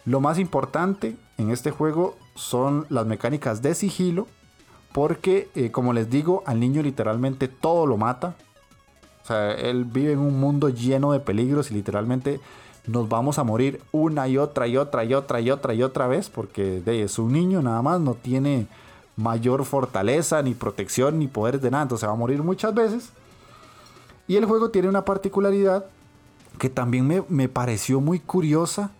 Lo más importante en este juego son las mecánicas de sigilo, porque eh, como les digo, al niño literalmente todo lo mata. O sea, él vive en un mundo lleno de peligros y literalmente nos vamos a morir una y otra y otra y otra y otra y otra vez porque es un niño nada más, no tiene mayor fortaleza, ni protección, ni poderes de nada, entonces va a morir muchas veces. Y el juego tiene una particularidad que también me, me pareció muy curiosa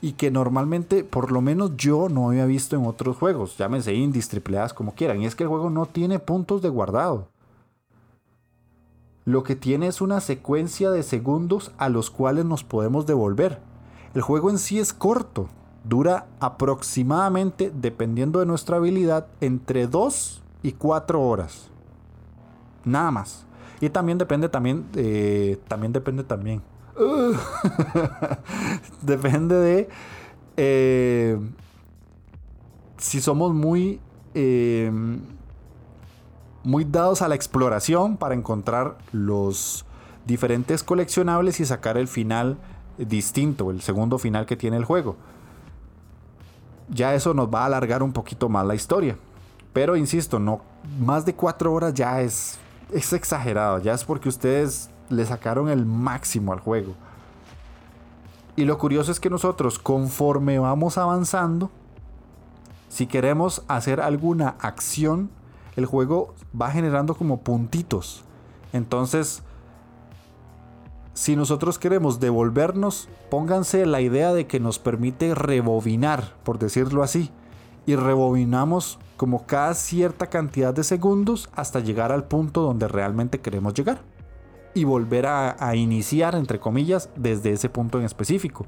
y que normalmente, por lo menos yo no había visto en otros juegos, llámense indies, triple como quieran, y es que el juego no tiene puntos de guardado lo que tiene es una secuencia de segundos a los cuales nos podemos devolver. El juego en sí es corto, dura aproximadamente, dependiendo de nuestra habilidad, entre 2 y 4 horas. Nada más. Y también depende también, eh, también depende también. [LAUGHS] depende de eh, si somos muy eh, muy dados a la exploración para encontrar los diferentes coleccionables y sacar el final distinto, el segundo final que tiene el juego. Ya eso nos va a alargar un poquito más la historia. Pero insisto, no, más de cuatro horas ya es, es exagerado, ya es porque ustedes le sacaron el máximo al juego. Y lo curioso es que nosotros, conforme vamos avanzando, si queremos hacer alguna acción, el juego va generando como puntitos. Entonces, si nosotros queremos devolvernos, pónganse la idea de que nos permite rebobinar, por decirlo así. Y rebobinamos como cada cierta cantidad de segundos hasta llegar al punto donde realmente queremos llegar. Y volver a, a iniciar, entre comillas, desde ese punto en específico.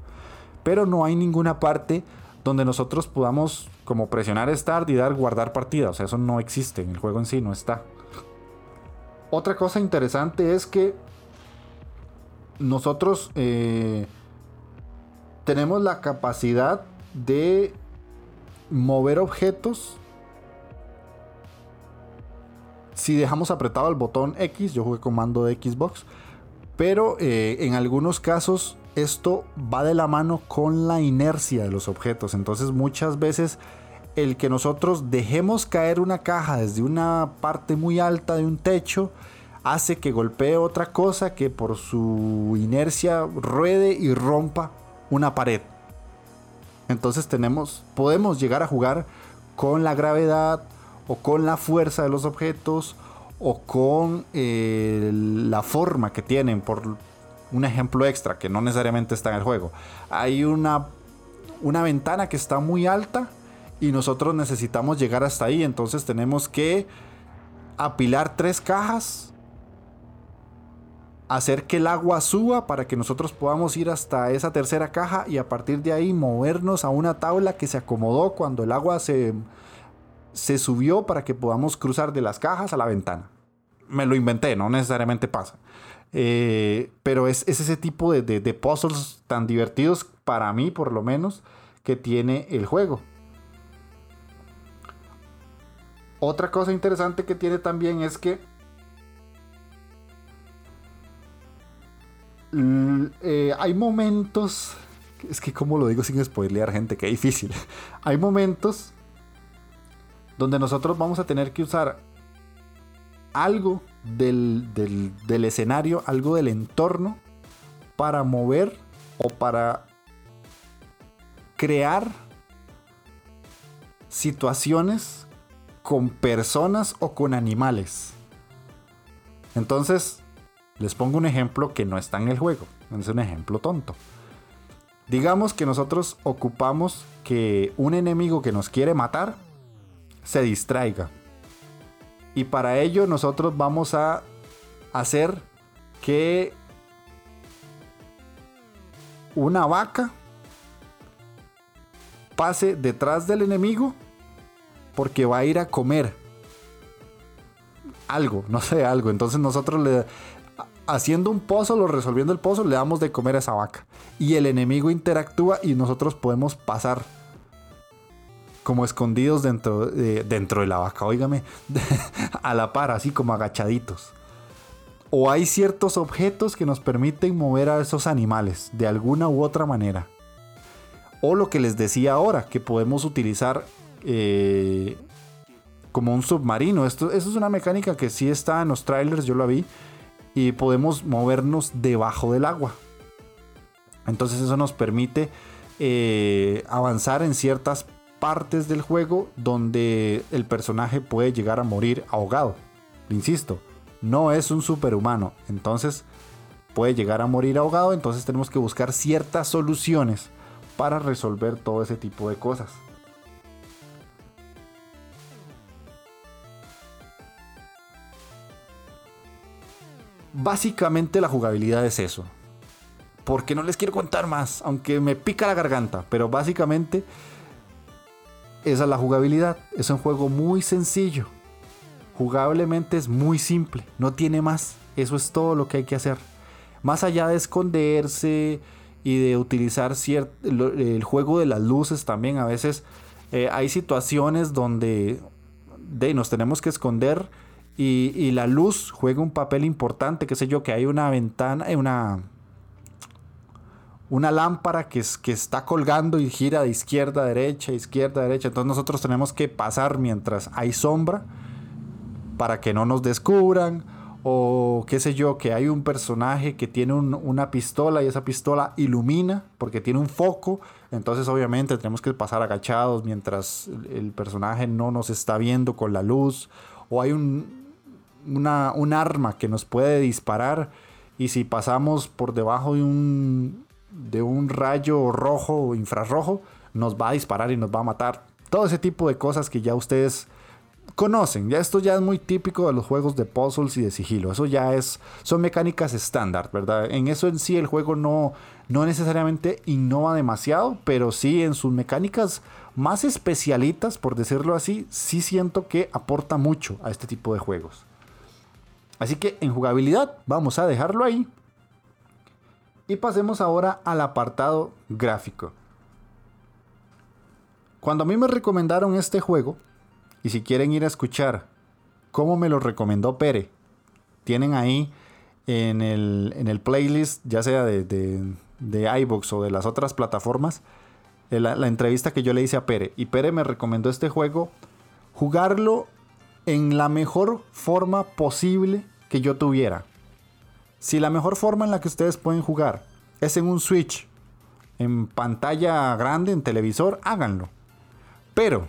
Pero no hay ninguna parte donde nosotros podamos como presionar Start y dar guardar partida. O sea, eso no existe en el juego en sí, no está. Otra cosa interesante es que nosotros eh, tenemos la capacidad de mover objetos si dejamos apretado el botón X, yo jugué comando de Xbox, pero eh, en algunos casos esto va de la mano con la inercia de los objetos. Entonces muchas veces el que nosotros dejemos caer una caja desde una parte muy alta de un techo hace que golpee otra cosa que por su inercia ruede y rompa una pared. Entonces tenemos, podemos llegar a jugar con la gravedad o con la fuerza de los objetos o con eh, la forma que tienen por un ejemplo extra que no necesariamente está en el juego. Hay una, una ventana que está muy alta y nosotros necesitamos llegar hasta ahí. Entonces tenemos que apilar tres cajas, hacer que el agua suba para que nosotros podamos ir hasta esa tercera caja y a partir de ahí movernos a una tabla que se acomodó cuando el agua se, se subió para que podamos cruzar de las cajas a la ventana. Me lo inventé, no necesariamente pasa. Eh, pero es, ese tipo de, puzzles tan divertidos, para mí por lo menos, que tiene el juego. Otra cosa interesante que tiene también es que eh, hay momentos, es que como lo digo sin spoilear gente, que difícil. [LAUGHS] hay momentos donde nosotros vamos a tener que usar algo del, escenario, algo del entorno para mover o para crear situaciones con personas o con animales. Entonces, les pongo un ejemplo que no está en el juego. Es un ejemplo tonto. Digamos que nosotros ocupamos que un enemigo que nos quiere matar se distraiga. Y para ello nosotros vamos a hacer que una vaca pase detrás del enemigo porque va a ir a comer algo, no sé, algo. Entonces nosotros le haciendo un pozo, lo resolviendo el pozo, le damos de comer a esa vaca. Y el enemigo interactúa y nosotros podemos pasar como escondidos dentro, de, dentro de la vaca, óigame, [LAUGHS] a la par, así como agachaditos. O hay ciertos objetos que nos permiten mover a esos animales de alguna u otra manera. O lo que les decía ahora, que podemos utilizar eh, como un submarino. Esto, es una mecánica que sí está en los trailers, yo la vi. Y podemos movernos debajo del agua. Entonces eso nos permite eh, avanzar en ciertas partes del juego donde el personaje puede llegar a morir ahogado. Insisto, no es un superhumano, entonces puede llegar a morir ahogado, entonces tenemos que buscar ciertas soluciones para resolver todo ese tipo de cosas. Básicamente la jugabilidad es eso. porque no les quiero contar más, aunque me pica la garganta, pero básicamente esa es la jugabilidad. Es un juego muy sencillo. Jugablemente es muy simple, no tiene más. Eso es todo lo que hay que hacer. Más allá de esconderse y de utilizar el juego de las luces también, a veces eh, hay situaciones donde de, nos tenemos que esconder y, la luz juega un papel importante, qué sé yo, que hay una ventana, eh, una, una lámpara que, que está colgando y gira de izquierda a derecha, izquierda a derecha. Entonces nosotros tenemos que pasar mientras hay sombra para que no nos descubran. O qué sé yo, que hay un personaje que tiene una pistola y esa pistola ilumina porque tiene un foco. Entonces obviamente tenemos que pasar agachados mientras el personaje no nos está viendo con la luz. O hay un, una, un arma que nos puede disparar y si pasamos por debajo de un, de un rayo rojo o infrarrojo, nos va a disparar y nos va a matar. Todo ese tipo de cosas que ya ustedes conocen. Ya esto ya es muy típico de los juegos de puzzles y de sigilo. Eso ya es son mecánicas estándar, ¿verdad? En eso en sí el juego no no necesariamente innova demasiado, pero sí en sus mecánicas más especialitas, por decirlo así, sí siento que aporta mucho a este tipo de juegos. Así que en jugabilidad vamos a dejarlo ahí. Y pasemos ahora al apartado gráfico. Cuando a mí me recomendaron este juego, y si quieren ir a escuchar cómo me lo recomendó Pere, tienen ahí en el, playlist, ya sea de, de, iBox o de las otras plataformas, eh, la, entrevista que yo le hice a Pere. Y Pere me recomendó este juego, jugarlo en la mejor forma posible que yo tuviera. Si la mejor forma en la que ustedes pueden jugar es en un Switch, en pantalla grande, en televisor, háganlo. Pero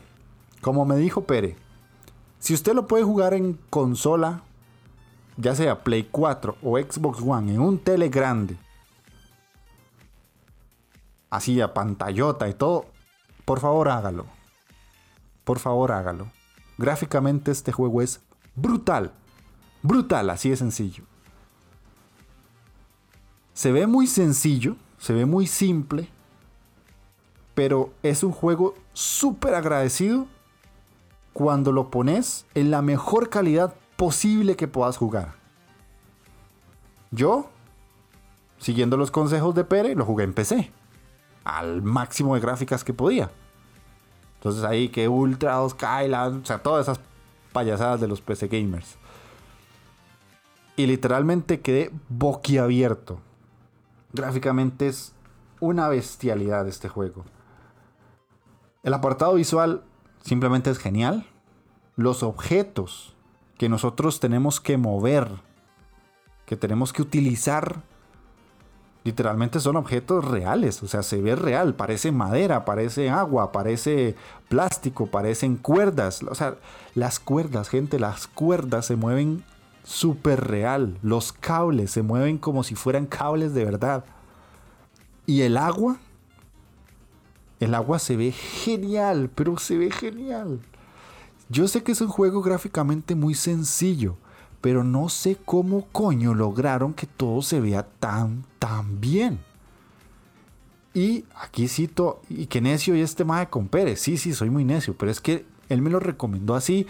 como me dijo Pere, si usted lo puede jugar en consola, ya sea Play 4 o Xbox One, en un tele grande, así a pantallota y todo, por favor hágalo. Por favor hágalo. Gráficamente este juego es brutal. Brutal, así de sencillo. Se ve muy sencillo, se ve muy simple, pero es un juego súper agradecido cuando lo pones en la mejor calidad posible que puedas jugar. Yo, siguiendo los consejos de Pere, lo jugué en PC. Al máximo de gráficas que podía. Entonces ahí que Ultra 2K, o sea, todas esas payasadas de los PC gamers. Y literalmente quedé boquiabierto. Gráficamente es una bestialidad este juego. El apartado visual simplemente es genial. Los objetos que nosotros tenemos que mover, que tenemos que utilizar, literalmente son objetos reales. O sea, se ve real, parece madera, parece agua, parece plástico, parecen cuerdas. O sea, las cuerdas, gente, las cuerdas se mueven súper real. Los cables se mueven como si fueran cables de verdad. Y el agua el agua se ve genial, pero se ve genial. Yo sé que es un juego gráficamente muy sencillo, pero no sé cómo coño lograron que todo se vea tan, tan bien. Y aquí cito, y que necio y este mae con Pérez. Sí, sí, soy muy necio, pero es que él me lo recomendó así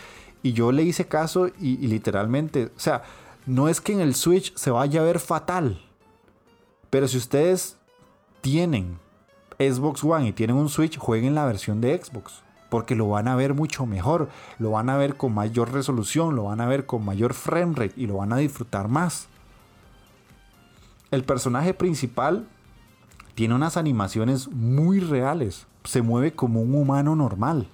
y yo le hice caso y, literalmente, o sea, no es que en el Switch se vaya a ver fatal, pero si ustedes tienen Xbox One y tienen un Switch, jueguen la versión de Xbox. Porque lo van a ver mucho mejor, lo van a ver con mayor resolución, lo van a ver con mayor frame rate y lo van a disfrutar más. El personaje principal tiene unas animaciones muy reales, se mueve como un humano normal.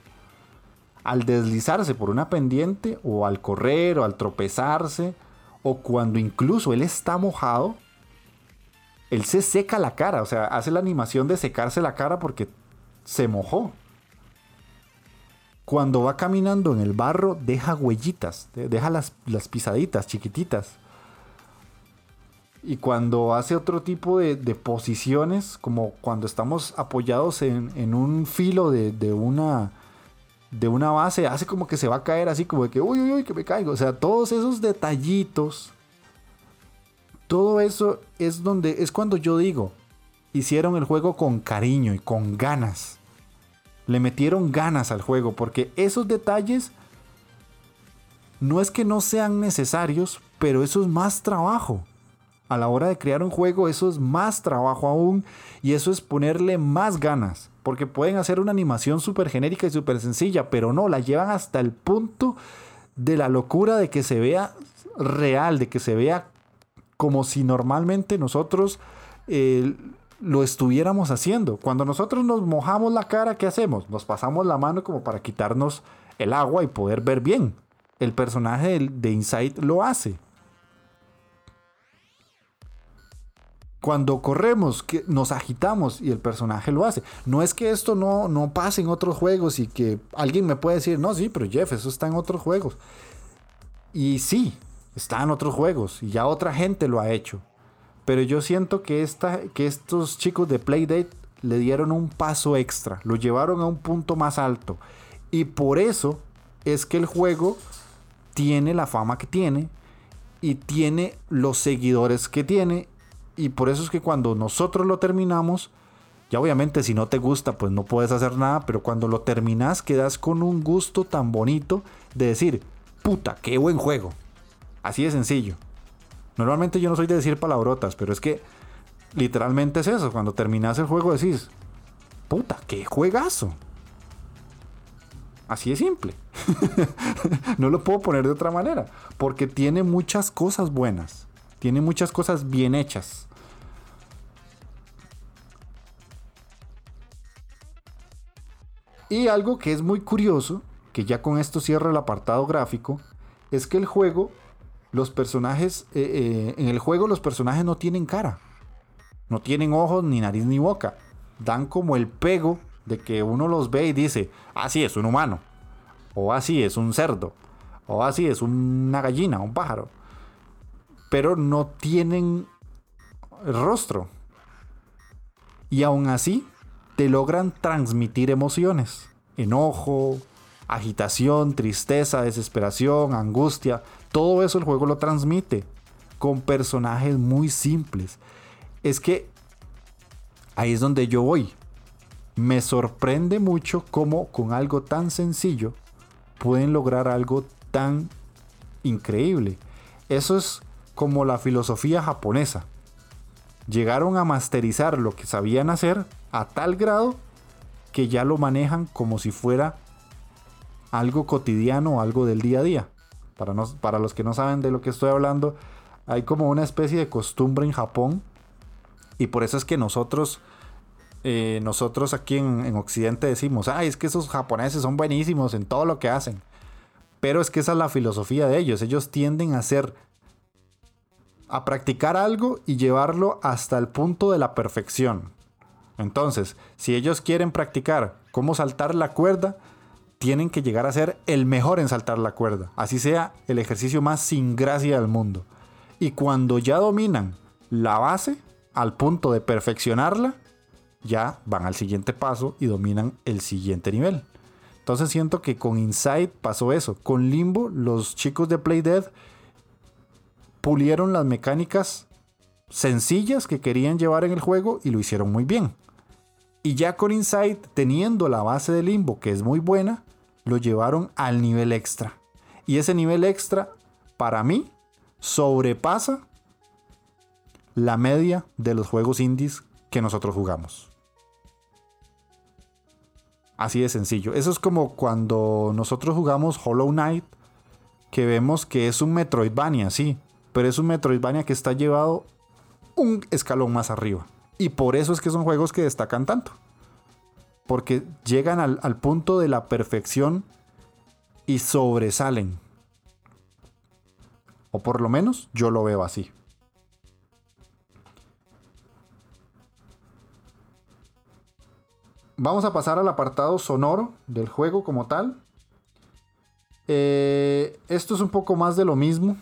Al deslizarse por una pendiente o al correr o al tropezarse o cuando incluso él está mojado, él se seca la cara, o sea, hace la animación de secarse la cara porque se mojó. Cuando va caminando en el barro, deja huellitas, deja las, pisaditas chiquititas. Y cuando hace otro tipo de, posiciones, como cuando estamos apoyados en, un filo de, de, una, de una base, hace como que se va a caer así, como de que, uy, uy, uy, que me caigo. O sea, todos esos detallitos todo eso es donde es cuando yo digo, hicieron el juego con cariño y con ganas. Le metieron ganas al juego porque esos detalles no es que no sean necesarios, pero eso es más trabajo. A la hora de crear un juego eso es más trabajo aún y eso es ponerle más ganas. Porque pueden hacer una animación súper genérica y súper sencilla, pero no, la llevan hasta el punto de la locura de que se vea real, de que se vea como si normalmente nosotros eh, lo estuviéramos haciendo. Cuando nosotros nos mojamos la cara, ¿qué hacemos? Nos pasamos la mano como para quitarnos el agua y poder ver bien. El personaje de, de Insight lo hace. Cuando corremos, que nos agitamos y el personaje lo hace. No es que esto no, no pase en otros juegos y que alguien me puede decir, no, sí, pero Jeff, eso está en otros juegos. Y sí, está en otros juegos y ya otra gente lo ha hecho. Pero yo siento que, esta, que estos chicos de Playdate le dieron un paso extra, lo llevaron a un punto más alto. Y por eso es que el juego tiene la fama que tiene y tiene los seguidores que tiene. Y por eso es que cuando nosotros lo terminamos, ya obviamente si no te gusta, pues no puedes hacer nada, pero cuando lo terminas quedas con un gusto tan bonito de decir, puta, qué buen juego. Así de sencillo. Normalmente yo no soy de decir palabrotas, pero es que literalmente es eso. Cuando terminas el juego decís, puta, qué juegazo. Así de simple. [LAUGHS] no lo puedo poner de otra manera. Porque tiene muchas cosas buenas. Tiene muchas cosas bien hechas. Y algo que es muy curioso, que ya con esto cierra el apartado gráfico, es que el juego los personajes, eh, eh, en el juego los personajes no tienen cara. No tienen ojos, ni nariz, ni boca. Dan como el pego de que uno los ve y dice, así es un humano. O así es un cerdo. O así es una gallina, un pájaro. Pero no tienen rostro. Y aún así te logran transmitir emociones. Enojo, agitación, tristeza, desesperación, angustia. Todo eso el juego lo transmite con personajes muy simples. Es que ahí es donde yo voy. Me sorprende mucho cómo con algo tan sencillo pueden lograr algo tan increíble. Eso es como la filosofía japonesa. Llegaron a masterizar lo que sabían hacer a tal grado que ya lo manejan como si fuera algo cotidiano, algo del día a día. Para, los que no saben de lo que estoy hablando, hay como una especie de costumbre en Japón y por eso es que nosotros, eh, nosotros aquí en, Occidente decimos, ay, es que esos japoneses son buenísimos en todo lo que hacen. Pero es que esa es la filosofía de ellos. Ellos tienden a hacer, a practicar algo y llevarlo hasta el punto de la perfección. Entonces, si ellos quieren practicar cómo saltar la cuerda, tienen que llegar a ser el mejor en saltar la cuerda, así sea el ejercicio más sin gracia del mundo. Y cuando ya dominan la base, al punto de perfeccionarla, ya van al siguiente paso y dominan el siguiente nivel. Entonces siento que con Inside pasó eso. Con Limbo, los chicos de Play Dead pulieron las mecánicas sencillas que querían llevar en el juego y lo hicieron muy bien. Y ya con Inside, teniendo la base de Limbo, que es muy buena, lo llevaron al nivel extra. Y ese nivel extra, para mí, sobrepasa la media de los juegos indies que nosotros jugamos. Así de sencillo. Eso es como cuando nosotros jugamos Hollow Knight, que vemos que es un Metroidvania, sí, pero es un Metroidvania que está llevado un escalón más arriba. Y por eso es que son juegos que destacan tanto porque llegan al, punto de la perfección y sobresalen. O por lo menos yo lo veo así. Vamos a pasar al apartado sonoro del juego como tal. Eh, esto es un poco más de lo mismo.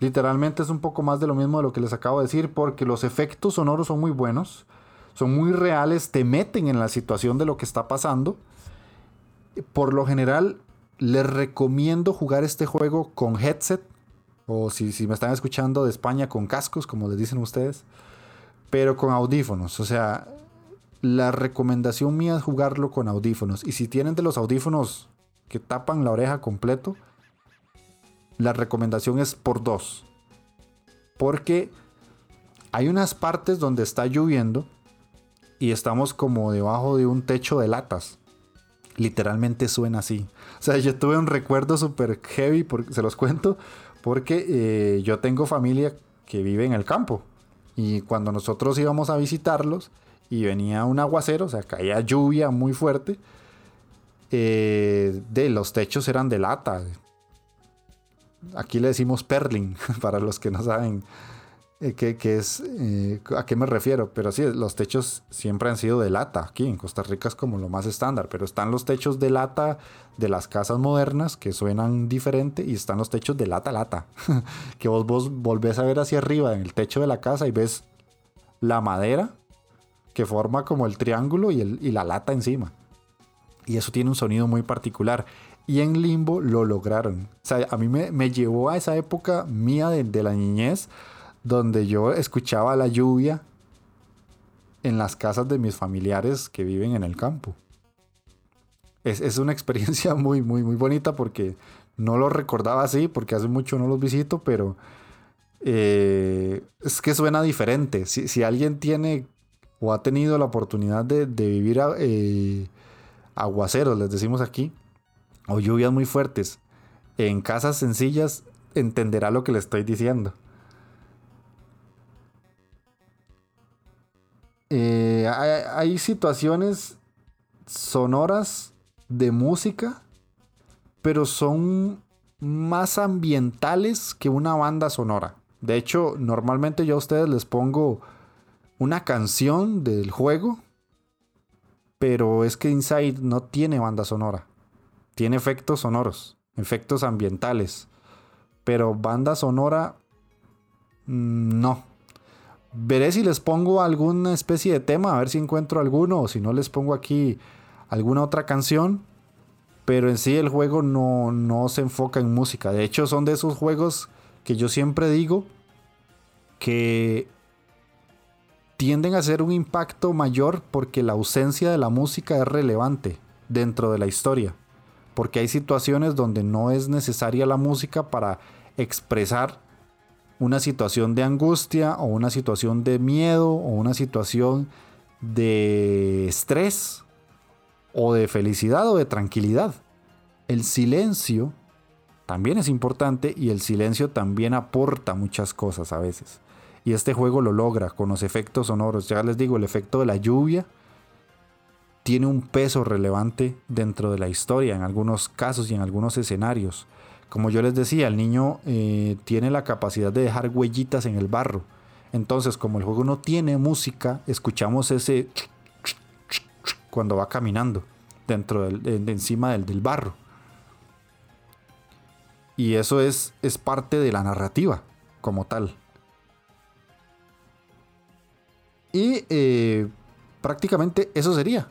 Literalmente es un poco más de lo mismo de lo que les acabo de decir porque los efectos sonoros son muy buenos son muy reales, te meten en la situación de lo que está pasando. Por lo general, les recomiendo jugar este juego con headset, o si, si me están escuchando de España, con cascos, como les dicen ustedes, pero con audífonos. O sea, la recomendación mía es jugarlo con audífonos. Y si tienen de los audífonos que tapan la oreja completo, la recomendación es por dos. Porque hay unas partes donde está lloviendo y estamos como debajo de un techo de latas. Literalmente suena así. O sea, yo tuve un recuerdo súper heavy, porque, se los cuento, porque eh, yo tengo familia que vive en el campo. Y cuando nosotros íbamos a visitarlos y venía un aguacero, o sea, caía lluvia muy fuerte, eh, de los techos eran de lata. Aquí le decimos perling, [LAUGHS] para los que no saben eh, qué, es, eh, a qué me refiero. Pero sí, los techos siempre han sido de lata. Aquí en Costa Rica es como lo más estándar. Pero están los techos de lata de las casas modernas que suenan diferente y están los techos de lata lata. [LAUGHS] que vos, vos volvés a ver hacia arriba en el techo de la casa y ves la madera que forma como el triángulo y, el, y la lata encima. Y eso tiene un sonido muy particular. Y en Limbo lo lograron. O sea, a mí me, me llevó a esa época mía de, de la niñez donde yo escuchaba la lluvia en las casas de mis familiares que viven en el campo. Es, una [LAUGHS] experiencia muy, muy, muy bonita porque no lo recordaba así, porque hace mucho no los visito, pero eh, es que suena diferente. Si, alguien tiene o ha tenido la oportunidad de, vivir eh, aguaceros, les decimos aquí, o lluvias muy fuertes, en casas sencillas, entenderá lo que le estoy diciendo. Eh, hay, situaciones sonoras de música, pero son más ambientales que una banda sonora. De hecho, normalmente yo a ustedes les pongo una canción del juego, pero es que Inside no tiene banda sonora. Tiene efectos sonoros, efectos ambientales, pero banda sonora mm, no. Veré si les pongo alguna especie de tema, a ver si encuentro alguno, o si no les pongo aquí alguna otra canción. Pero en sí el juego no, no se enfoca en música. De hecho, son de esos juegos que yo siempre digo que tienden a ser un impacto mayor porque la ausencia de la música es relevante dentro de la historia. Porque hay situaciones donde no es necesaria la música para expresar una situación de angustia o una situación de miedo o una situación de estrés o de felicidad o de tranquilidad. El silencio también es importante y el silencio también aporta muchas cosas a veces. Y este juego lo logra con los efectos sonoros. Ya les digo, el efecto de la lluvia tiene un peso relevante dentro de la historia en algunos casos y en algunos escenarios. Como yo les decía, el niño eh, tiene la capacidad de dejar huellitas en el barro. Entonces, como el juego no tiene música, escuchamos ese cuando va caminando dentro del, de, encima del, del, barro. Y eso es, es parte de la narrativa como tal. Y eh, prácticamente eso sería.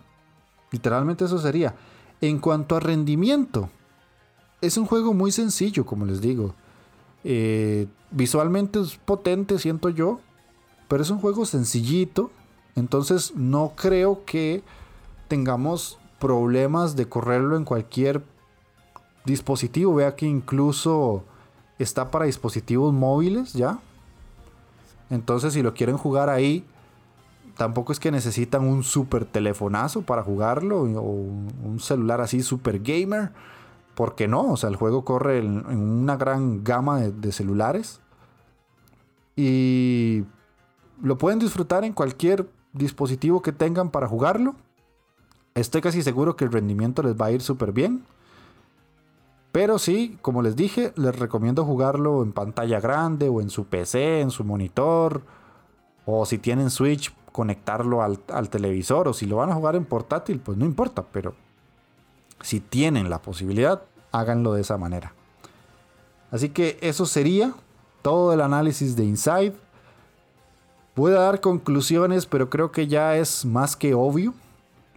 Literalmente eso sería. En cuanto a rendimiento, es un juego muy sencillo, como les digo. Eh, visualmente es potente, siento yo. Pero es un juego sencillito. Entonces no creo que tengamos problemas de correrlo en cualquier dispositivo. Vea que incluso está para dispositivos móviles ya. Entonces si lo quieren jugar ahí, tampoco es que necesitan un super telefonazo para jugarlo o un celular así super gamer. ¿Por qué no? O sea, el juego corre en, una gran gama de, celulares. Y lo pueden disfrutar en cualquier dispositivo que tengan para jugarlo. Estoy casi seguro que el rendimiento les va a ir súper bien. Pero sí, como les dije, les recomiendo jugarlo en pantalla grande o en su PC, en su monitor. O si tienen Switch, conectarlo al, televisor. O si lo van a jugar en portátil, pues no importa. Pero si tienen la posibilidad, háganlo de esa manera. Así que eso sería todo el análisis de Inside. Voy a dar conclusiones, pero creo que ya es más que obvio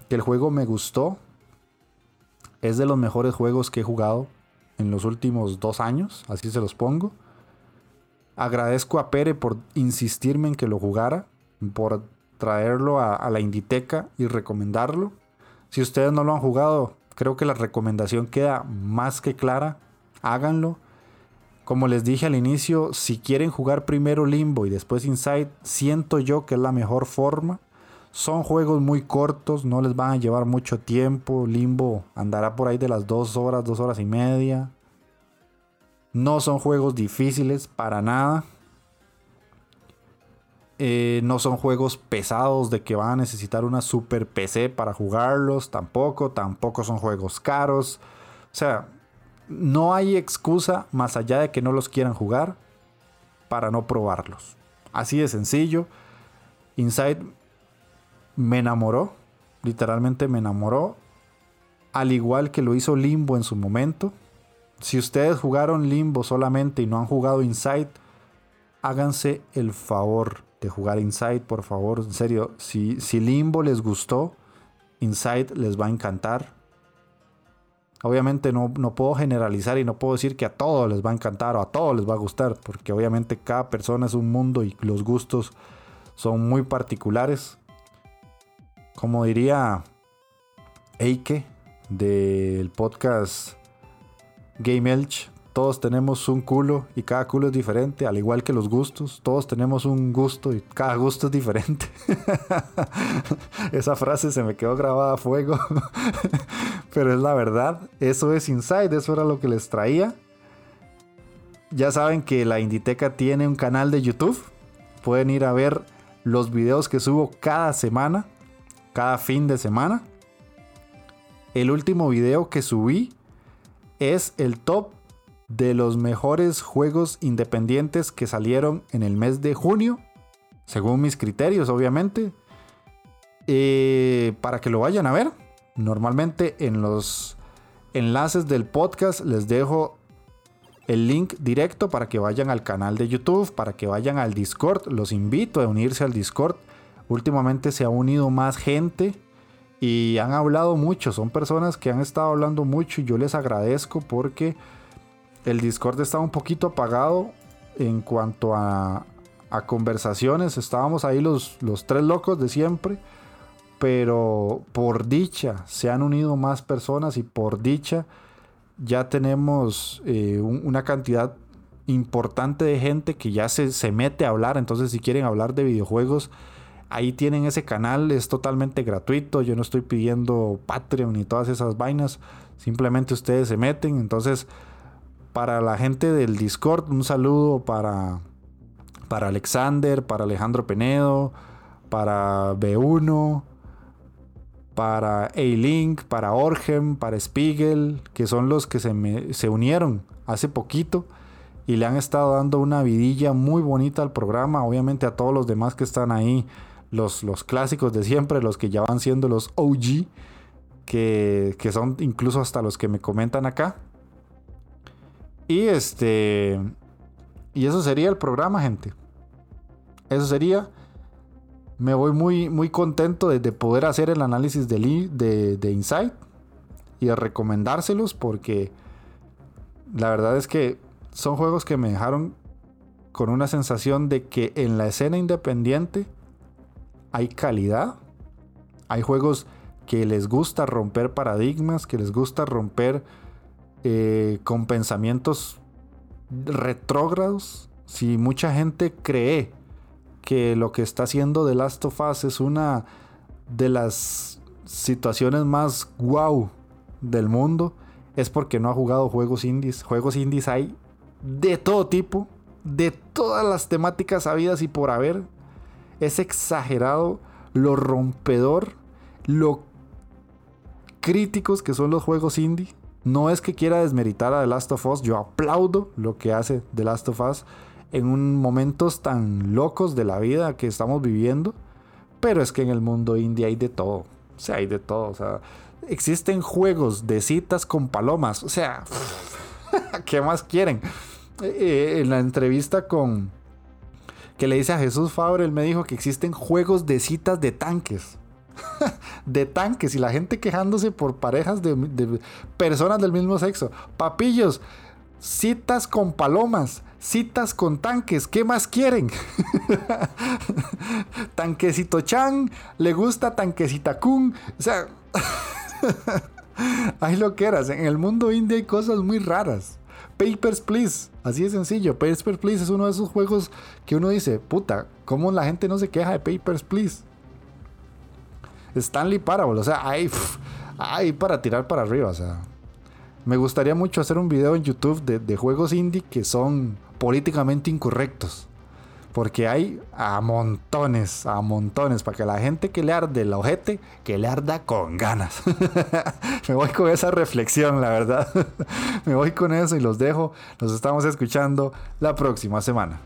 que el juego me gustó. Es de los mejores juegos que he jugado en los últimos dos años, así se los pongo. Agradezco a Pere por insistirme en que lo jugara. por traerlo a, la Inditeca y recomendarlo. Si ustedes no lo han jugado, creo que la recomendación queda más que clara. Háganlo. Como les dije al inicio, si quieren jugar primero Limbo y después Inside, siento yo que es la mejor forma. Son juegos muy cortos, no les van a llevar mucho tiempo. Limbo andará por ahí de las dos horas, dos horas y media. No son juegos difíciles para nada. Eh, no son juegos pesados de que van a necesitar una super PC para jugarlos. Tampoco. Tampoco son juegos caros. O sea, no hay excusa más allá de que no los quieran jugar para no probarlos. Así de sencillo. Inside me enamoró. Literalmente me enamoró. Al igual que lo hizo Limbo en su momento. Si ustedes jugaron Limbo solamente y no han jugado Inside, háganse el favor de jugar Inside, por favor. En serio, si, si Limbo les gustó, Inside les va a encantar. Obviamente no, no, puedo generalizar y no puedo decir que a todos les va a encantar o a todos les va a gustar, porque obviamente cada persona es un mundo y los gustos son muy particulares. Como diría Eike del podcast Game Elch, todos tenemos un culo y cada culo es diferente, al igual que los gustos. Todos tenemos un gusto y cada gusto es diferente. [LAUGHS] Esa frase se me quedó grabada a fuego. [LAUGHS] Pero es la verdad. Eso es Inside, eso era lo que les traía. Ya saben que la Inditeca tiene un canal de YouTube. Pueden ir a ver los videos que subo cada semana, cada fin de semana. El último video que subí es el top de los mejores juegos independientes que salieron en el mes de junio, según mis criterios, obviamente. Eh, para que lo vayan a ver. Normalmente en los enlaces del podcast les dejo el link directo para que vayan al canal de YouTube, para que vayan al Discord. Los invito a unirse al Discord. Últimamente se ha unido más gente y han hablado mucho. Son personas que han estado hablando mucho y yo les agradezco porque el Discord estaba un poquito apagado en cuanto a, conversaciones. Estábamos ahí los, tres locos de siempre. Pero por dicha se han unido más personas y por dicha ya tenemos eh, un, una cantidad importante de gente que ya se, se mete a hablar. Entonces si quieren hablar de videojuegos Ahí tienen ese canal, es totalmente gratuito. Yo no estoy pidiendo Patreon ni todas esas vainas. Simplemente ustedes se meten. Entonces, para la gente del Discord, un saludo para, para Alexander, para Alejandro Penedo, para B1, para A-Link, para Orgem, para Spiegel, que son los que se, se unieron hace poquito y le han estado dando una vidilla muy bonita al programa. Obviamente a todos los demás que están ahí los, los clásicos de siempre, los que ya van siendo los OG, que, que son incluso hasta los que me comentan acá. Y este. Y eso sería el programa, gente. Eso sería. Me voy muy, muy contento de, de poder hacer el análisis de, de, de Insight y de recomendárselos porque la verdad es que son juegos que me dejaron con una sensación de que en la escena independiente hay calidad. Hay juegos que les gusta romper paradigmas, que les gusta romper eh, con pensamientos retrógrados. Si mucha gente cree que lo que está haciendo The Last of Us es una de las situaciones más wow del mundo, es porque no ha jugado juegos indies. Juegos indies hay de todo tipo, de todas las temáticas habidas y por haber es exagerado lo rompedor, lo críticos que son los juegos indie. No es que quiera desmeritar a The Last of Us, yo aplaudo lo que hace The Last of Us en un momentos tan locos de la vida que estamos viviendo, pero es que en el mundo indie hay de todo, o sea, hay de todo, o sea, existen juegos de citas con palomas, o sea, [LAUGHS] ¿qué más quieren? Eh, eh, en la entrevista con que le dice a Jesús Fabre, él me dijo que existen juegos de citas de tanques. [LAUGHS] de tanques y la gente quejándose por parejas de, personas del mismo sexo. Papillos, citas con palomas, citas con tanques, ¿qué más quieren? [LAUGHS] Tanquecito Chan, le gusta Tanquecita Kun, o sea, [LAUGHS] hay lo que eras, en el mundo indie hay cosas muy raras. Papers, Please. Así de sencillo. Papers, Please es uno de esos juegos que uno dice, puta, ¿cómo la gente no se queja de Papers, Please? Stanley Parable, o sea, hay, hay para tirar para arriba, o sea. Me gustaría mucho hacer un video en YouTube de, de juegos indie que son políticamente incorrectos. Porque hay a montones, a montones, para que la gente que le arde el ojete, que le arda con ganas. [LAUGHS] Me voy con esa reflexión, la verdad. [LAUGHS] Me voy con eso y los dejo. Nos estamos escuchando la próxima semana.